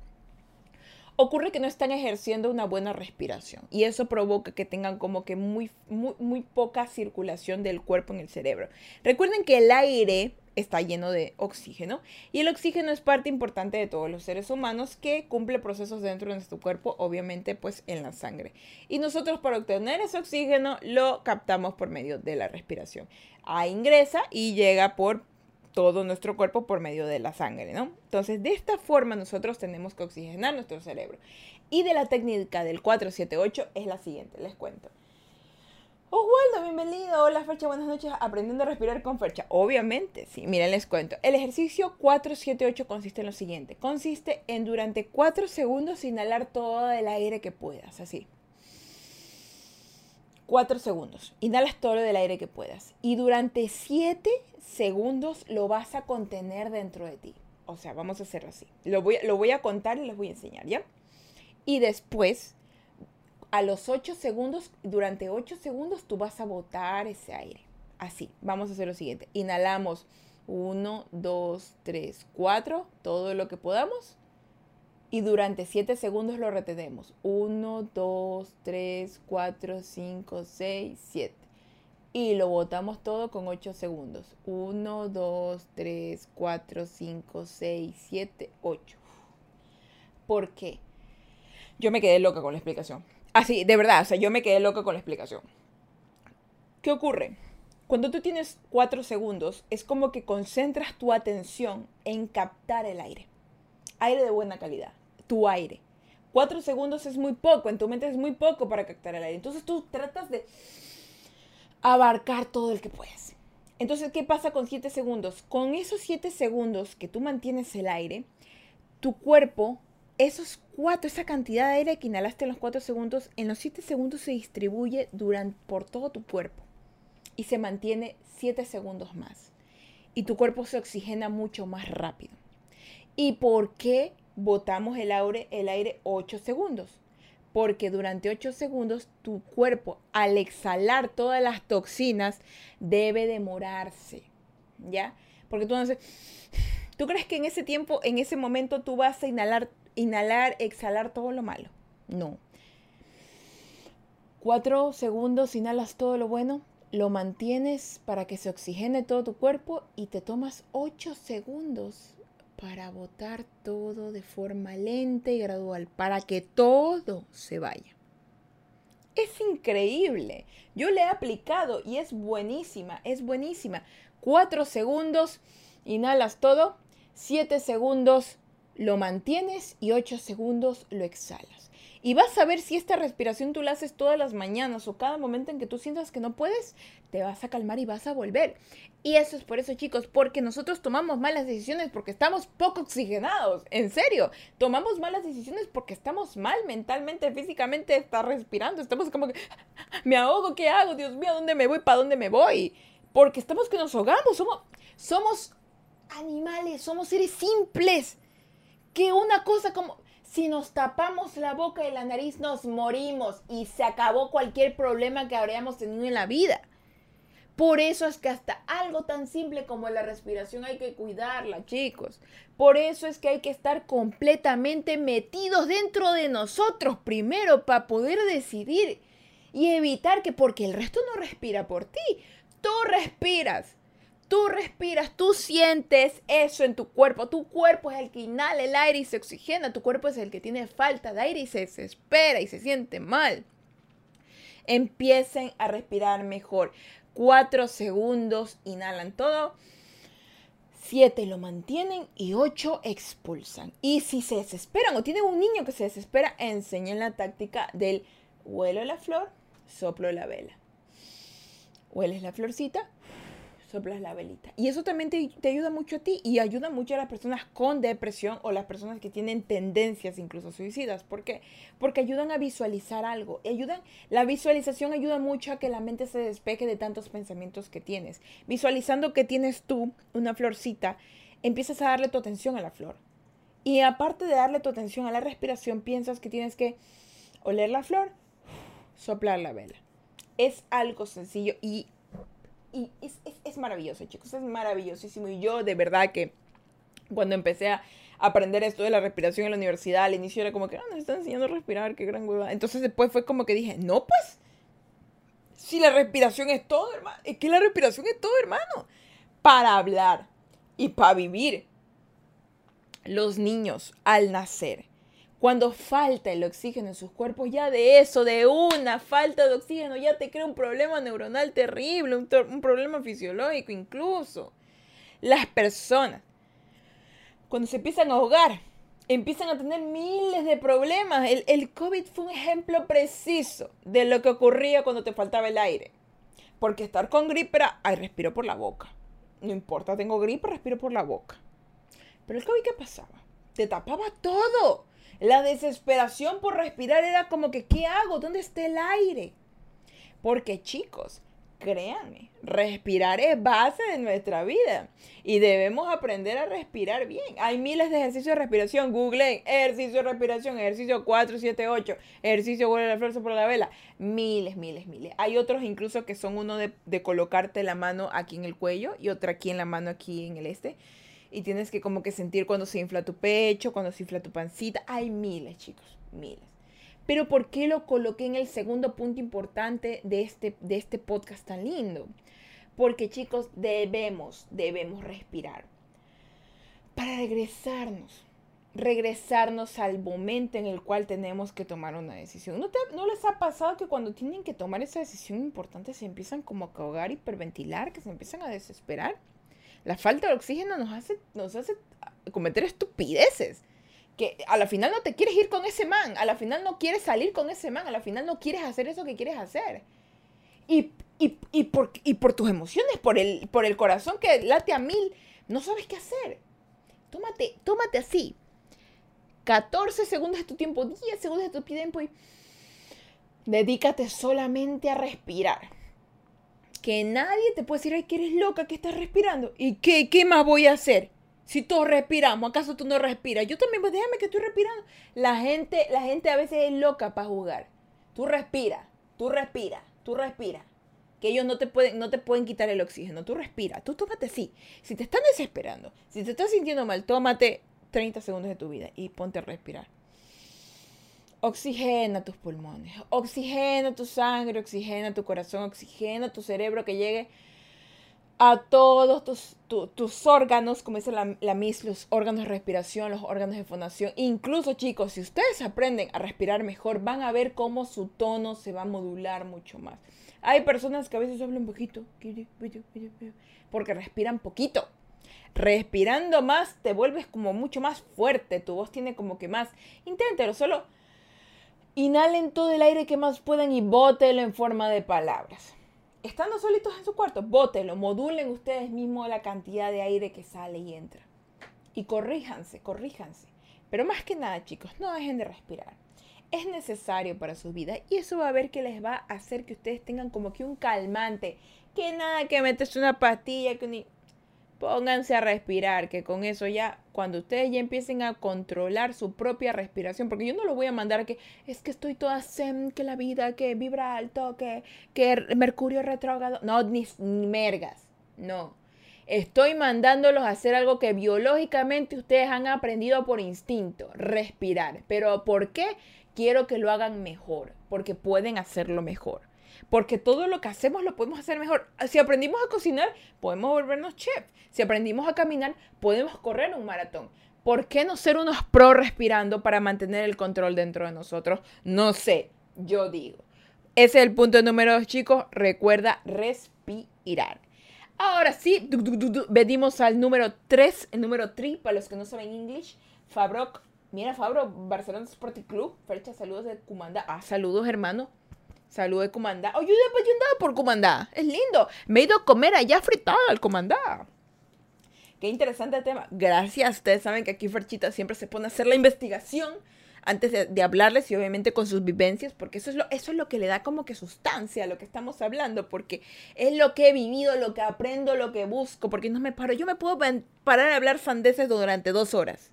ocurre que no están ejerciendo una buena respiración y eso provoca que tengan como que muy, muy, muy poca circulación del cuerpo en el cerebro. Recuerden que el aire está lleno de oxígeno y el oxígeno es parte importante de todos los seres humanos que cumple procesos dentro de nuestro cuerpo, obviamente pues en la sangre. Y nosotros para obtener ese oxígeno lo captamos por medio de la respiración. Ahí ingresa y llega por todo nuestro cuerpo por medio de la sangre, ¿no? Entonces, de esta forma nosotros tenemos que oxigenar nuestro cerebro. Y de la técnica del 478 es la siguiente, les cuento. Oswaldo, bienvenido. Hola, Fercha, buenas noches. Aprendiendo a respirar con Fercha. Obviamente, sí. Miren, les cuento. El ejercicio 478 consiste en lo siguiente. Consiste en durante 4 segundos inhalar todo el aire que puedas. Así. 4 segundos. Inhalas todo el aire que puedas. Y durante 7 segundos lo vas a contener dentro de ti. O sea, vamos a hacerlo así. Lo voy, lo voy a contar y les voy a enseñar, ¿ya? Y después a los 8 segundos, durante 8 segundos tú vas a botar ese aire. Así, vamos a hacer lo siguiente. Inhalamos 1, 2, 3, 4, todo lo que podamos. Y durante 7 segundos lo retenemos. 1, 2, 3, 4, 5, 6, 7. Y lo botamos todo con 8 segundos. 1, 2, 3, 4, 5, 6, 7, 8. ¿Por qué? Yo me quedé loca con la explicación. Así, de verdad, o sea, yo me quedé loca con la explicación. ¿Qué ocurre? Cuando tú tienes cuatro segundos, es como que concentras tu atención en captar el aire. Aire de buena calidad, tu aire. Cuatro segundos es muy poco, en tu mente es muy poco para captar el aire. Entonces tú tratas de abarcar todo el que puedes. Entonces, ¿qué pasa con 7 segundos? Con esos 7 segundos que tú mantienes el aire, tu cuerpo, esos cuatro, esa cantidad de aire que inhalaste en los 4 segundos, en los 7 segundos se distribuye durante, por todo tu cuerpo y se mantiene 7 segundos más. Y tu cuerpo se oxigena mucho más rápido. ¿Y por qué botamos el aire, el aire 8 segundos? porque durante 8 segundos tu cuerpo al exhalar todas las toxinas debe demorarse, ¿ya? Porque tú no sé, ¿tú crees que en ese tiempo, en ese momento tú vas a inhalar, inhalar, exhalar todo lo malo? No. 4 segundos inhalas todo lo bueno, lo mantienes para que se oxigene todo tu cuerpo y te tomas 8 segundos para botar todo de forma lenta y gradual, para que todo se vaya. Es increíble. Yo le he aplicado y es buenísima, es buenísima. Cuatro segundos, inhalas todo. Siete segundos lo mantienes y ocho segundos lo exhalas. Y vas a ver si esta respiración tú la haces todas las mañanas o cada momento en que tú sientas que no puedes, te vas a calmar y vas a volver. Y eso es por eso, chicos, porque nosotros tomamos malas decisiones porque estamos poco oxigenados. En serio, tomamos malas decisiones porque estamos mal mentalmente, físicamente, está respirando. Estamos como que, me ahogo, ¿qué hago? Dios mío, ¿a dónde me voy? ¿Para dónde me voy? Porque estamos que nos ahogamos. Somos, somos animales, somos seres simples. Que una cosa como si nos tapamos la boca y la nariz nos morimos y se acabó cualquier problema que habríamos tenido en la vida. Por eso es que hasta algo tan simple como la respiración hay que cuidarla, chicos. Por eso es que hay que estar completamente metidos dentro de nosotros primero para poder decidir y evitar que porque el resto no respira por ti, tú respiras. Tú respiras, tú sientes eso en tu cuerpo. Tu cuerpo es el que inhala el aire y se oxigena. Tu cuerpo es el que tiene falta de aire y se desespera y se siente mal. Empiecen a respirar mejor. Cuatro segundos, inhalan todo. Siete lo mantienen y ocho expulsan. Y si se desesperan o tienen un niño que se desespera, enseñen la táctica del huelo la flor, soplo la vela. Hueles la florcita, soplas la velita. Y eso también te, ayuda mucho a ti y ayuda mucho a las personas con depresión o las personas que tienen tendencias incluso suicidas. ¿Por qué? Porque ayudan a visualizar algo. Ayudan, la visualización ayuda mucho a que la mente se despeje de tantos pensamientos que tienes. Visualizando que tienes tú una florcita, empiezas a darle tu atención a la flor. Y aparte de darle tu atención a la respiración, piensas que tienes que oler la flor, soplar la vela. Es algo sencillo y y es, maravilloso, chicos, es maravillosísimo. Y yo de verdad que cuando empecé a aprender esto de la respiración en la universidad, al inicio era como que, ah, nos están enseñando a respirar, qué gran hueva. Entonces después fue como que dije, no, pues, si la respiración es todo, hermano, es que la respiración es todo, hermano, para hablar y para vivir. Los niños al nacer cuando falta el oxígeno en sus cuerpos, ya de eso, de una falta de oxígeno, ya te crea un problema neuronal terrible, un, problema fisiológico incluso. Las personas, cuando se empiezan a ahogar, empiezan a tener miles de problemas. El, el COVID fue un ejemplo preciso de lo que ocurría cuando te faltaba el aire. Porque estar con gripe era, ay, respiro por la boca. No importa, tengo gripe, respiro por la boca. Pero el COVID, ¿qué pasaba? Te tapaba todo. La desesperación por respirar era como que, ¿qué hago? ¿Dónde está el aire? Porque chicos, créanme, respirar es base de nuestra vida y debemos aprender a respirar bien. Hay miles de ejercicios de respiración. Google ejercicio de respiración, ejercicio 4, 7, 8, ejercicio huele la flor por la vela. Miles, miles, miles. Hay otros incluso que son uno de, de colocarte la mano aquí en el cuello y otra aquí en la mano aquí en el este y tienes que como que sentir cuando se infla tu pecho, cuando se infla tu pancita. Hay miles, chicos, miles. Pero ¿por qué lo coloqué en el segundo punto importante de este, de este podcast tan lindo? Porque chicos, debemos, debemos respirar. Para regresarnos, regresarnos al momento en el cual tenemos que tomar una decisión. ¿No, ¿No, les ha pasado que cuando tienen que tomar esa decisión importante se empiezan como a cagar, hiperventilar, que se empiezan a desesperar? La falta de oxígeno nos hace, nos hace cometer estupideces. Que a la final no te quieres ir con ese man, a la final no quieres salir con ese man, a la final no quieres hacer eso que quieres hacer. Y, y, por, y por tus emociones, por el, por el corazón que late a mil, no sabes qué hacer. Tómate, tómate así. 14 segundos de tu tiempo, 10 segundos de tu tiempo y dedícate solamente a respirar. Que nadie te puede decir, ay, que eres loca, que estás respirando. ¿Y qué, qué más voy a hacer? Si todos respiramos, ¿acaso tú no respiras? Yo también, pues déjame que estoy respirando. La gente, la gente a veces es loca para jugar. Tú respira, tú respira, tú respira. Que ellos no te pueden, no te pueden quitar el oxígeno. Tú respira, tú tómate así. Si te están desesperando, si te estás sintiendo mal, tómate 30 segundos de tu vida y ponte a respirar. Oxigena tus pulmones, oxigena tu sangre, oxigena tu corazón, oxigena tu cerebro que llegue a todos tus, tus órganos, como dice la, la MIS, los órganos de respiración, los órganos de fonación. Incluso, chicos, si ustedes aprenden a respirar mejor, van a ver cómo su tono se va a modular mucho más. Hay personas que a veces hablan poquito, porque respiran poquito. Respirando más, te vuelves como mucho más fuerte, tu voz tiene como que más. Inténtelo, solo inhalen todo el aire que más puedan y bótelo en forma de palabras estando solitos en su cuarto, bótelo, modulen ustedes mismos la cantidad de aire que sale y entra. Y corríjanse, corríjanse. Pero más que nada, chicos, no dejen de respirar. Es necesario para su vida y eso va a ver que les va a hacer que ustedes tengan como que un calmante. Que nada, que metes una pastilla, que ni pónganse a respirar, que con eso ya, cuando ustedes ya empiecen a controlar su propia respiración, porque yo no lo voy a mandar que es que estoy toda zen, que la vida, que vibra alto, que, que Mercurio retrógrado, no, ni mergas, no. Estoy mandándolos a hacer algo que biológicamente ustedes han aprendido por instinto, respirar. Pero ¿por qué? Quiero que lo hagan mejor, porque pueden hacerlo mejor porque todo lo que hacemos lo podemos hacer mejor. Si aprendimos a cocinar, podemos volvernos chef. Si aprendimos a caminar, podemos correr un maratón. ¿Por qué no ser unos pro respirando para mantener el control dentro de nosotros? No sé, yo digo. Ese es el punto número dos, chicos. Recuerda respirar. Ahora sí, venimos al número 3, el número 3, para los que no saben inglés. Fabroc, mira Fabro, Barcelona Sporting Club. Fecha, saludos de Cumanda. Ah, saludos, hermano. Salud de comandá. Oye, yo andaba por comandá. Es lindo. Me he ido a comer allá fritado al comandá. Qué interesante tema. Gracias. Ustedes saben que aquí Ferchita siempre se pone a hacer la investigación antes de, hablarles y obviamente con sus vivencias, porque eso es, lo, eso es lo que le da como que sustancia a lo que estamos hablando, porque es lo que he vivido, lo que aprendo, lo que busco, porque no me paro. Yo me puedo parar a hablar sandeces durante dos horas.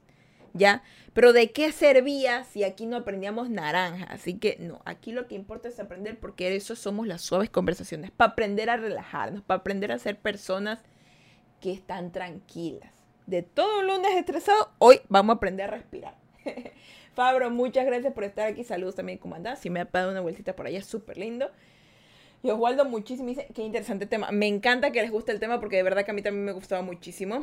¿Ya? Pero ¿de qué servía si aquí no aprendíamos naranja? Así que no, aquí lo que importa es aprender porque eso somos las suaves conversaciones, para aprender a relajarnos, para aprender a ser personas que están tranquilas. De todo un lunes estresado, hoy vamos a aprender a respirar. (laughs) Fabro, muchas gracias por estar aquí. Saludos también, comandante. Si me ha dado una vueltita por allá, súper lindo. Y Oswaldo muchísimo qué interesante tema. Me encanta que les guste el tema porque de verdad que a mí también me gustaba muchísimo.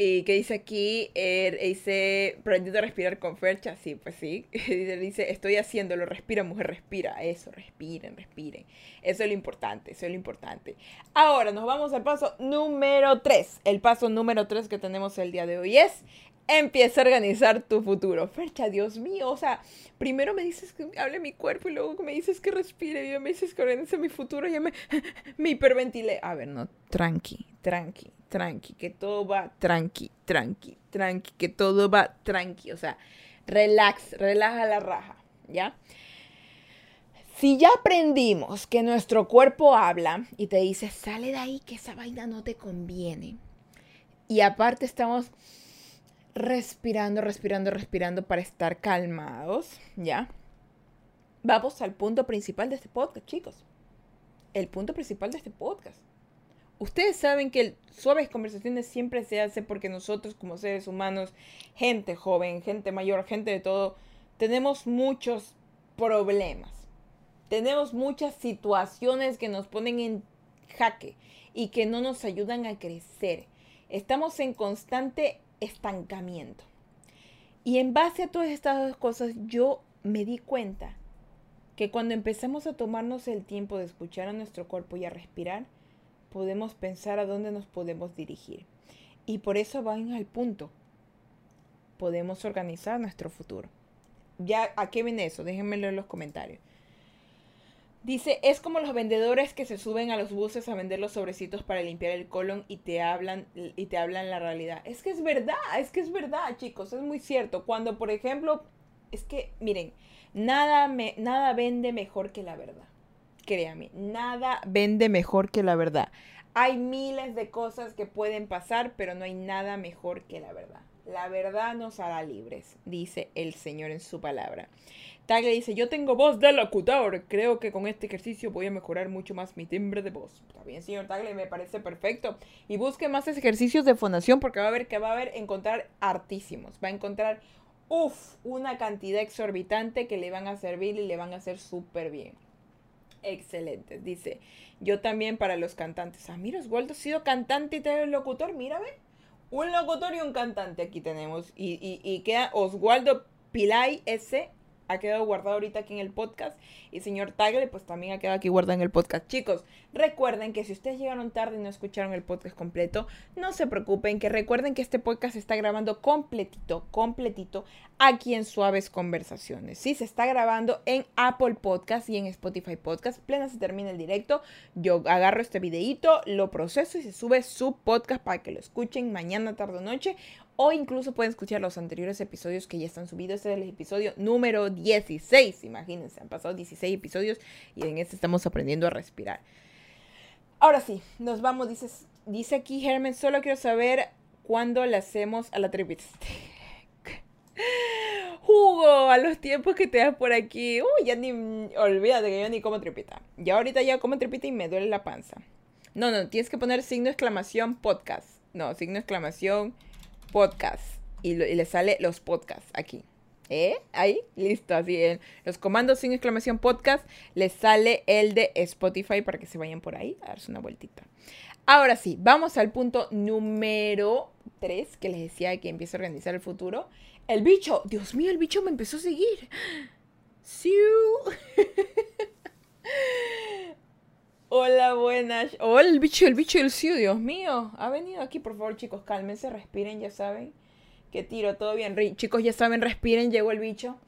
Y que dice aquí, eh, dice, aprendiendo a respirar con Fercha, sí, pues sí. (laughs) dice, estoy haciéndolo, respira, mujer, respira. Eso, respiren, respiren. Eso es lo importante, eso es lo importante. Ahora nos vamos al paso número 3. El paso número 3 que tenemos el día de hoy es, empieza a organizar tu futuro. Fercha, Dios mío, o sea, primero me dices que hable mi cuerpo y luego me dices que respire y me dices que organice mi futuro y me, (laughs) me hiperventilé. A ver, no, tranqui, tranqui tranqui, que todo va tranqui, tranqui, tranqui, que todo va tranqui. O sea, relax, relaja la raja, ¿ya? Si ya aprendimos que nuestro cuerpo habla y te dice, sale de ahí que esa vaina no te conviene. Y aparte estamos respirando, respirando, respirando para estar calmados, ¿ya? Vamos al punto principal de este podcast, chicos. El punto principal de este podcast. Ustedes saben que suaves conversaciones siempre se hace porque nosotros como seres humanos, gente joven, gente mayor, gente de todo, tenemos muchos problemas. Tenemos muchas situaciones que nos ponen en jaque y que no nos ayudan a crecer. Estamos en constante estancamiento. Y en base a todas estas cosas, yo me di cuenta que cuando empezamos a tomarnos el tiempo de escuchar a nuestro cuerpo y a respirar, podemos pensar a dónde nos podemos dirigir. Y por eso van al punto. Podemos organizar nuestro futuro. Ya, ¿a qué viene eso? Déjenmelo en los comentarios. Dice, es como los vendedores que se suben a los buses a vender los sobrecitos para limpiar el colon y te hablan y te hablan la realidad. Es que es verdad, es que es verdad, chicos, es muy cierto. Cuando, por ejemplo, es que, miren, nada, me, nada vende mejor que la verdad. Créame, nada vende mejor que la verdad. Hay miles de cosas que pueden pasar, pero no hay nada mejor que la verdad. La verdad nos hará libres, dice el Señor en su palabra. Tagle dice, yo tengo voz de locutor. Creo que con este ejercicio voy a mejorar mucho más mi timbre de voz. Está bien, señor Tagle, me parece perfecto. Y busque más ejercicios de fonación porque va a ver que va a haber encontrar artísimos. Va a encontrar, uff, una cantidad exorbitante que le van a servir y le van a hacer súper bien. Excelente. Dice, yo también para los cantantes. Ah, mira, Oswaldo ha sido cantante y también locutor. Mira, ve. Un locutor y un cantante aquí tenemos. Y, y, y queda Oswaldo Pilay S ha quedado guardado ahorita aquí en el podcast. Y señor Tagle, pues también ha quedado aquí guardado en el podcast. Chicos, recuerden que si ustedes llegaron tarde y no escucharon el podcast completo, no se preocupen, que recuerden que este podcast se está grabando completito, completito, aquí en Suaves Conversaciones. Sí, se está grabando en Apple Podcast y en Spotify Podcast. Plena se termina el directo, yo agarro este videito, lo proceso y se sube su podcast para que lo escuchen mañana, tarde o noche o incluso pueden escuchar los anteriores episodios que ya están subidos. Este es el episodio número 16. Imagínense, han pasado 16 episodios y en este estamos aprendiendo a respirar. Ahora sí, nos vamos. Dice, dice aquí Herman, solo quiero saber cuándo le hacemos a la tripita. (laughs) Jugo, a los tiempos que te das por aquí. Uy, ya ni. Olvídate que yo ni como tripita. Ya ahorita ya como tripita y me duele la panza. No, no, tienes que poner signo exclamación podcast. No, signo exclamación podcast. Y, le sale los podcasts aquí. ¿Eh? Ahí, listo, así en los comandos sin exclamación podcast, les sale el de Spotify para que se vayan por ahí a darse una vueltita. Ahora sí, vamos al punto número 3 que les decía que empieza a organizar el futuro. El bicho, Dios mío, el bicho me empezó a seguir. (laughs) Hola, buenas. Hola, el bicho, el bicho del cielo, Dios mío. Ha venido aquí, por favor, chicos, cálmense, respiren, ya saben. Que tiro, todo bien. chicos, ya saben, respiren, llegó el bicho.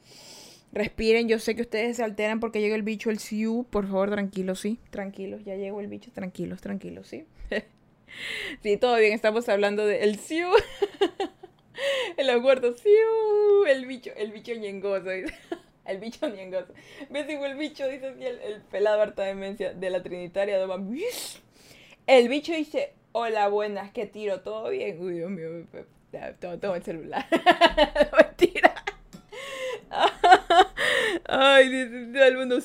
Respiren, yo sé que ustedes se alteran porque llega el bicho, el Siu. Por favor, tranquilos, sí. Tranquilos, ya llegó el bicho, tranquilos, tranquilos, sí. (laughs) sí, todo bien, estamos hablando del el Siu. (laughs) el acuerdo, Siu. El bicho, el bicho ñengoso. El bicho niengoso. ¿Ves? Digo, el bicho, dice así el, el pelado harta demencia de la Trinitaria. De el bicho dice, hola, buenas, ¿qué tiro? ¿Todo bien? Uy, Dios mío, toma, el celular. (laughs) Mentira. (laughs) Ay, dice el mundo,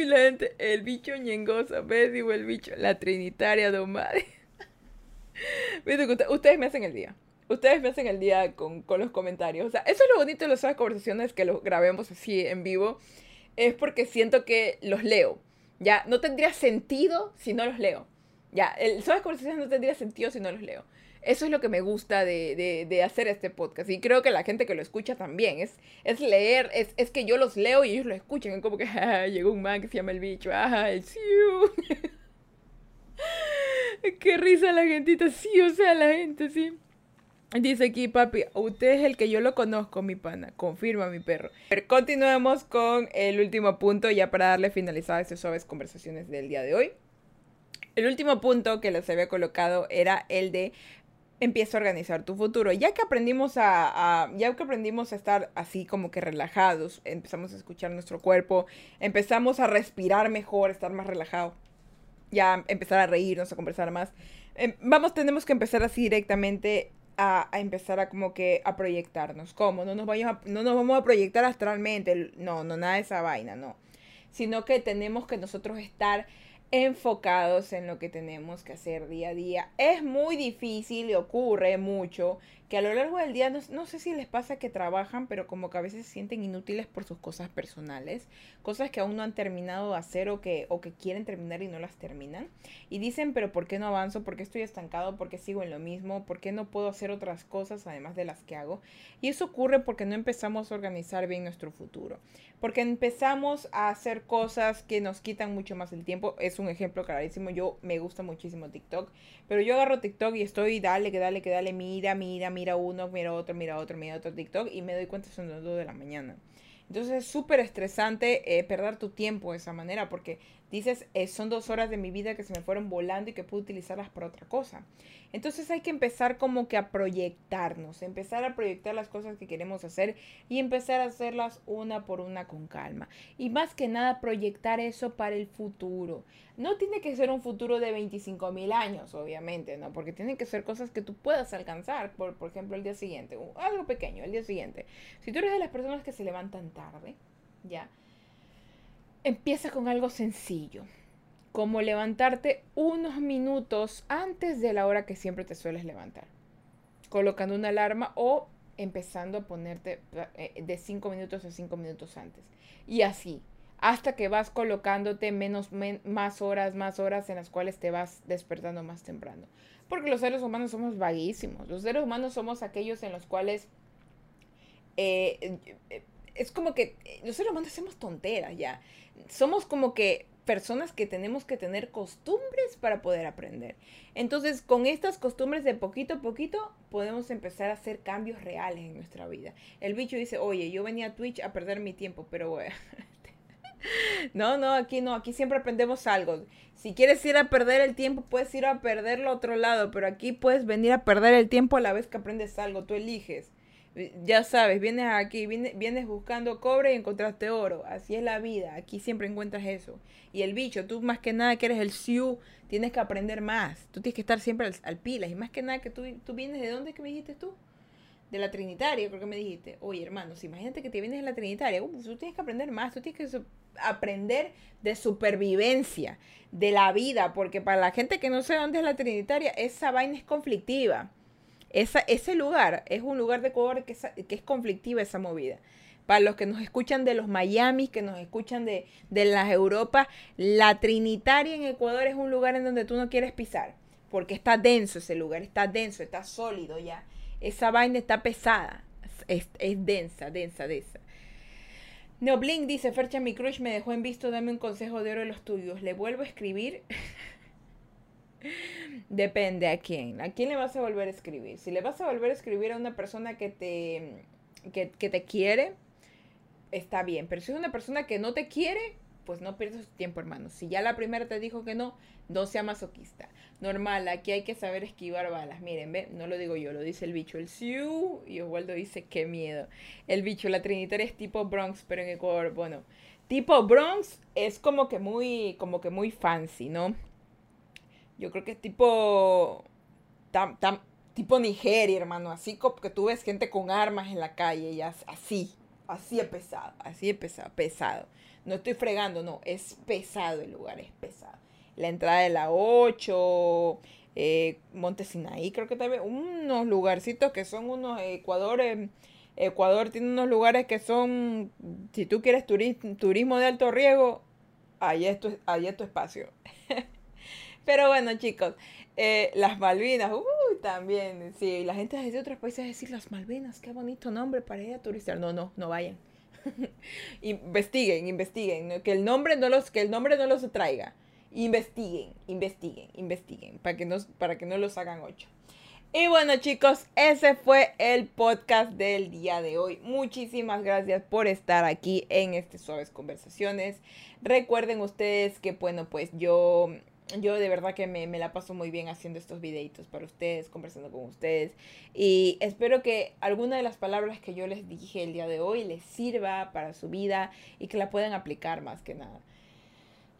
y la gente, el bicho ñengoso, ¿ves? Digo, el bicho, la Trinitaria de madre. (laughs) Ustedes me hacen el día ustedes me hacen el día con, los comentarios. O sea, eso es lo bonito de las conversaciones que los grabemos así en vivo. Es porque siento que los leo. Ya, no tendría sentido si no los leo. Ya, el Suaves Conversaciones no tendría sentido si no los leo. Eso es lo que me gusta de, hacer este podcast. Y creo que la gente que lo escucha también. Es, es leer, es, que yo los leo y ellos lo escuchan. Es como que (laughs) ah, llegó un man que se llama el bicho. Ah, el siu. (laughs) Qué risa la gentita. Sí, o sea, la gente, sí. Dice aquí, papi, usted es el que yo lo conozco, mi pana. Confirma, mi perro. Pero continuemos con el último punto, ya para darle finalizada a estas suaves conversaciones del día de hoy. El último punto que les había colocado era el de empieza a organizar tu futuro. Ya que aprendimos a, ya que aprendimos a estar así como que relajados, empezamos a escuchar nuestro cuerpo, empezamos a respirar mejor, estar más relajado, ya empezar a reírnos, a conversar más. Em, vamos, tenemos que empezar así directamente a, empezar a como que a proyectarnos. ¿Cómo? No nos, vayamos no nos vamos a proyectar astralmente. No, no, nada de esa vaina, no. Sino que tenemos que nosotros estar enfocados en lo que tenemos que hacer día a día. Es muy difícil y ocurre mucho que a lo largo del día, no, sé si les pasa que trabajan, pero como que a veces se sienten inútiles por sus cosas personales, cosas que aún no han terminado de hacer o que, o que quieren terminar y no las terminan. Y dicen, pero ¿por qué no avanzo? ¿Por qué estoy estancado? ¿Por qué sigo en lo mismo? ¿Por qué no puedo hacer otras cosas además de las que hago? Y eso ocurre porque no empezamos a organizar bien nuestro futuro. Porque empezamos a hacer cosas que nos quitan mucho más el tiempo. Es un ejemplo clarísimo. Yo me gusta muchísimo TikTok, pero yo agarro TikTok y estoy, dale, que dale, que dale, mira, mira, mira mira uno, mira otro, mira otro, mira otro TikTok y me doy cuenta son las 2 de la mañana. Entonces es súper estresante eh, perder tu tiempo de esa manera porque dices, eh, son dos horas de mi vida que se me fueron volando y que puedo utilizarlas para otra cosa. Entonces hay que empezar como que a proyectarnos, empezar a proyectar las cosas que queremos hacer y empezar a hacerlas una por una con calma. Y más que nada proyectar eso para el futuro. No tiene que ser un futuro de 25 mil años, obviamente, ¿no? Porque tienen que ser cosas que tú puedas alcanzar, por, por ejemplo, el día siguiente, algo pequeño, el día siguiente. Si tú eres de las personas que se levantan tarde, ya, empieza con algo sencillo como levantarte unos minutos antes de la hora que siempre te sueles levantar, colocando una alarma o empezando a ponerte eh, de 5 minutos a 5 minutos antes. Y así, hasta que vas colocándote menos, más horas, más horas en las cuales te vas despertando más temprano. Porque los seres humanos somos vaguísimos. Los seres humanos somos aquellos en los cuales eh, es como que los seres hacemos tonteras ya. Somos como que personas que tenemos que tener costumbres para poder aprender. Entonces, con estas costumbres de poquito a poquito, podemos empezar a hacer cambios reales en nuestra vida. El bicho dice, oye, yo venía a Twitch a perder mi tiempo, pero bueno. (laughs) no, no, aquí no, aquí siempre aprendemos algo. Si quieres ir a perder el tiempo, puedes ir a perderlo a otro lado, pero aquí puedes venir a perder el tiempo a la vez que aprendes algo, tú eliges. Ya sabes, vienes aquí, vienes, vienes buscando cobre y encontraste oro. Así es la vida. Aquí siempre encuentras eso. Y el bicho, tú más que nada que eres el Siu, tienes que aprender más. Tú tienes que estar siempre al, al pilas. Y más que nada que tú, tú vienes de dónde que me dijiste tú? De la Trinitaria, creo que me dijiste. Oye, hermanos, imagínate que te vienes de la Trinitaria. Uh, tú tienes que aprender más. Tú tienes que aprender de supervivencia, de la vida. Porque para la gente que no sabe dónde es la Trinitaria, esa vaina es conflictiva ese lugar es un lugar de Ecuador que es, que es conflictiva esa movida. Para los que nos escuchan de los Miami, que nos escuchan de, de las Europas, la Trinitaria en Ecuador es un lugar en donde tú no quieres pisar, porque está denso ese lugar, está denso, está sólido ya. Esa vaina está pesada, es, es densa, densa, densa. No, Blink dice, Fercha, mi crush me dejó en visto, dame un consejo de oro de los tuyos. ¿Le vuelvo a escribir? (laughs) Depende a quién. ¿A quién le vas a volver a escribir? Si le vas a volver a escribir a una persona que te, que, te quiere, está bien. Pero si es una persona que no te quiere, pues no pierdas tu tiempo, hermano. Si ya la primera te dijo que no, no sea masoquista. Normal, aquí hay que saber esquivar balas. Miren, ve, no lo digo yo, lo dice el bicho. El Siu y Oswaldo dice, qué miedo. El bicho, la Trinitaria es tipo Bronx, pero en Ecuador, bueno. Tipo Bronx es como que muy, como que muy fancy, ¿no? Yo creo que es tipo. Tam, tipo Nigeria, hermano. Así como que tú ves gente con armas en la calle y así. Así es pesado. Así es pesado. Pesado. No estoy fregando, no. Es pesado el lugar, es pesado. La entrada de la 8. Eh, Monte Sinaí, creo que también. Unos lugarcitos que son unos Ecuador. Ecuador tiene unos lugares que son. Si tú quieres turismo de alto riesgo, ahí es tu, ahí es tu espacio. (laughs) Pero bueno, chicos, eh, las Malvinas, uy, también, sí, la gente de otros países decir las Malvinas, qué bonito nombre para ir a turistear. No, no, no vayan. (laughs) investiguen, investiguen, que el nombre no los, que el nombre no los traiga. Investiguen, investiguen, investiguen, para que no, para que no los hagan ocho. Y bueno chicos, ese fue el podcast del día de hoy. Muchísimas gracias por estar aquí en este Suaves Conversaciones. Recuerden ustedes que bueno, pues yo yo de verdad que me, la paso muy bien haciendo estos videitos para ustedes, conversando con ustedes. Y espero que alguna de las palabras que yo les dije el día de hoy les sirva para su vida y que la puedan aplicar más que nada.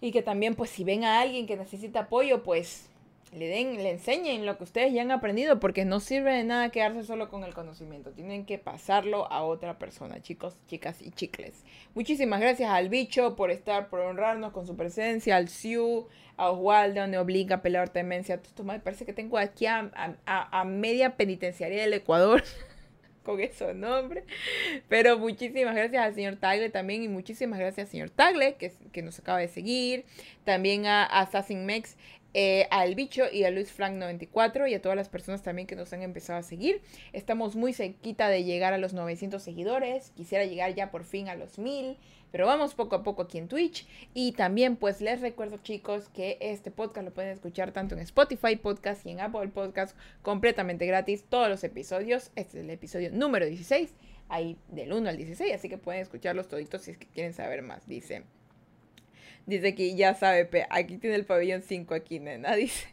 Y que también, pues, si ven a alguien que necesita apoyo, pues le den, le enseñen lo que ustedes ya han aprendido, porque no sirve de nada quedarse solo con el conocimiento. Tienen que pasarlo a otra persona, chicos, chicas y chicles. Muchísimas gracias al bicho por estar, por honrarnos con su presencia, al Siu, a Oswaldo, me obliga a pelear temencia. Esto me parece que tengo aquí a, a, media penitenciaria del Ecuador. (laughs) con esos nombres. Pero muchísimas gracias al señor Tagle también y muchísimas gracias al señor Tagle que, que nos acaba de seguir. También a Assassin Mex eh, al bicho y a Luis Frank 94 y a todas las personas también que nos han empezado a seguir. Estamos muy cerquita de llegar a los 900 seguidores. Quisiera llegar ya por fin a los 1000. Pero vamos poco a poco aquí en Twitch. Y también pues les recuerdo chicos que este podcast lo pueden escuchar tanto en Spotify Podcast y en Apple Podcast completamente gratis. Todos los episodios. Este es el episodio número 16. ahí del 1 al 16, así que pueden escucharlos toditos si es que quieren saber más, dice. Dice aquí, ya sabe, aquí tiene el pabellón 5 aquí, nena. (laughs) Dice,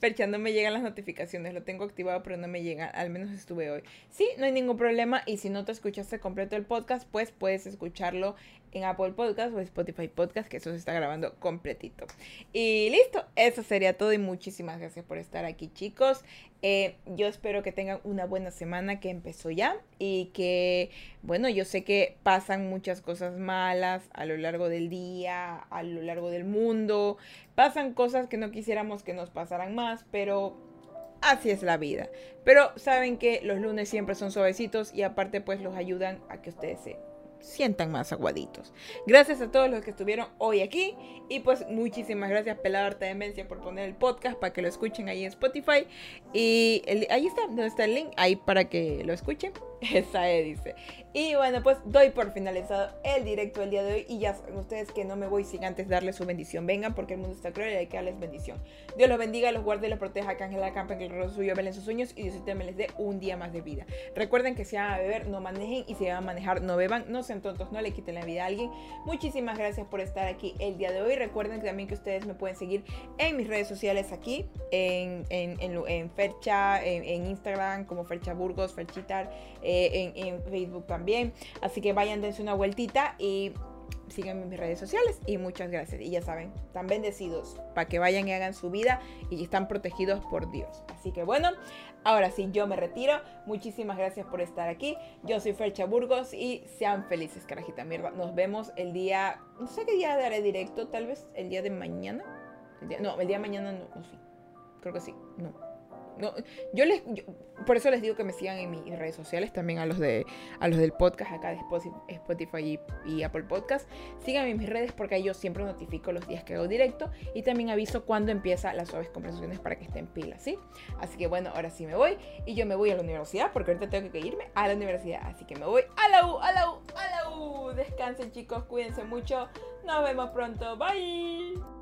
Percha, no me llegan las notificaciones, lo tengo activado, pero no me llegan, al menos estuve hoy. Sí, no hay ningún problema y si no te escuchaste completo el podcast, pues puedes escucharlo en Apple Podcast o Spotify Podcast, que eso se está grabando completito. Y listo, eso sería todo y muchísimas gracias por estar aquí chicos. Eh, yo espero que tengan una buena semana que empezó ya y que, bueno, yo sé que pasan muchas cosas malas a lo largo del día, a lo largo del mundo, pasan cosas que no quisiéramos que nos pasaran más, pero así es la vida. Pero saben que los lunes siempre son suavecitos y aparte pues los ayudan a que ustedes se sientan más aguaditos. Gracias a todos los que estuvieron hoy aquí. Y pues muchísimas gracias, Pelado Arte Demencia, por poner el podcast para que lo escuchen ahí en Spotify. Y ahí está, donde está el link, ahí para que lo escuchen. (laughs) Esa dice. Y bueno, pues doy por finalizado el directo del día de hoy. Y ya saben ustedes que no me voy sin antes darles su bendición. Vengan porque el mundo está cruel y hay que darles bendición. Dios los bendiga, los guarde y los proteja. Que Ángel acampe, que el rostro suyo velen sus sueños. Y Dios me les dé un día más de vida. Recuerden que si van a beber, no manejen. Y si van a manejar, no beban. No sean tontos, no le quiten la vida a alguien. Muchísimas gracias por estar aquí el día de hoy. Recuerden también que ustedes me pueden seguir en mis redes sociales aquí. En, en, en, Fercha, en, Instagram como Fercha Burgos, Ferchitar. En, Facebook también. Así que vayan, dense una vueltita y síganme en mis redes sociales y muchas gracias. Y ya saben, están bendecidos para que vayan y hagan su vida y están protegidos por Dios. Así que bueno, ahora sí, yo me retiro. Muchísimas gracias por estar aquí. Yo soy Fercha Burgos y sean felices, carajita mierda. Nos vemos el día, no sé qué día daré directo, tal vez el día de mañana. no, el día de mañana no, no, sí. Creo que sí, no. No, yo les, por eso les digo que me sigan en mis redes sociales, también a los de a los del podcast acá de Spotify y, Apple Podcast. Síganme en mis redes porque ahí yo siempre notifico los días que hago directo y también aviso cuando empieza las suaves conversaciones para que estén pilas, ¿sí? Así que bueno, ahora sí me voy y yo me voy a la universidad porque ahorita tengo que irme a la universidad, así que me voy a la U, a la U, a la U. Descansen chicos, cuídense mucho. Nos vemos pronto. Bye.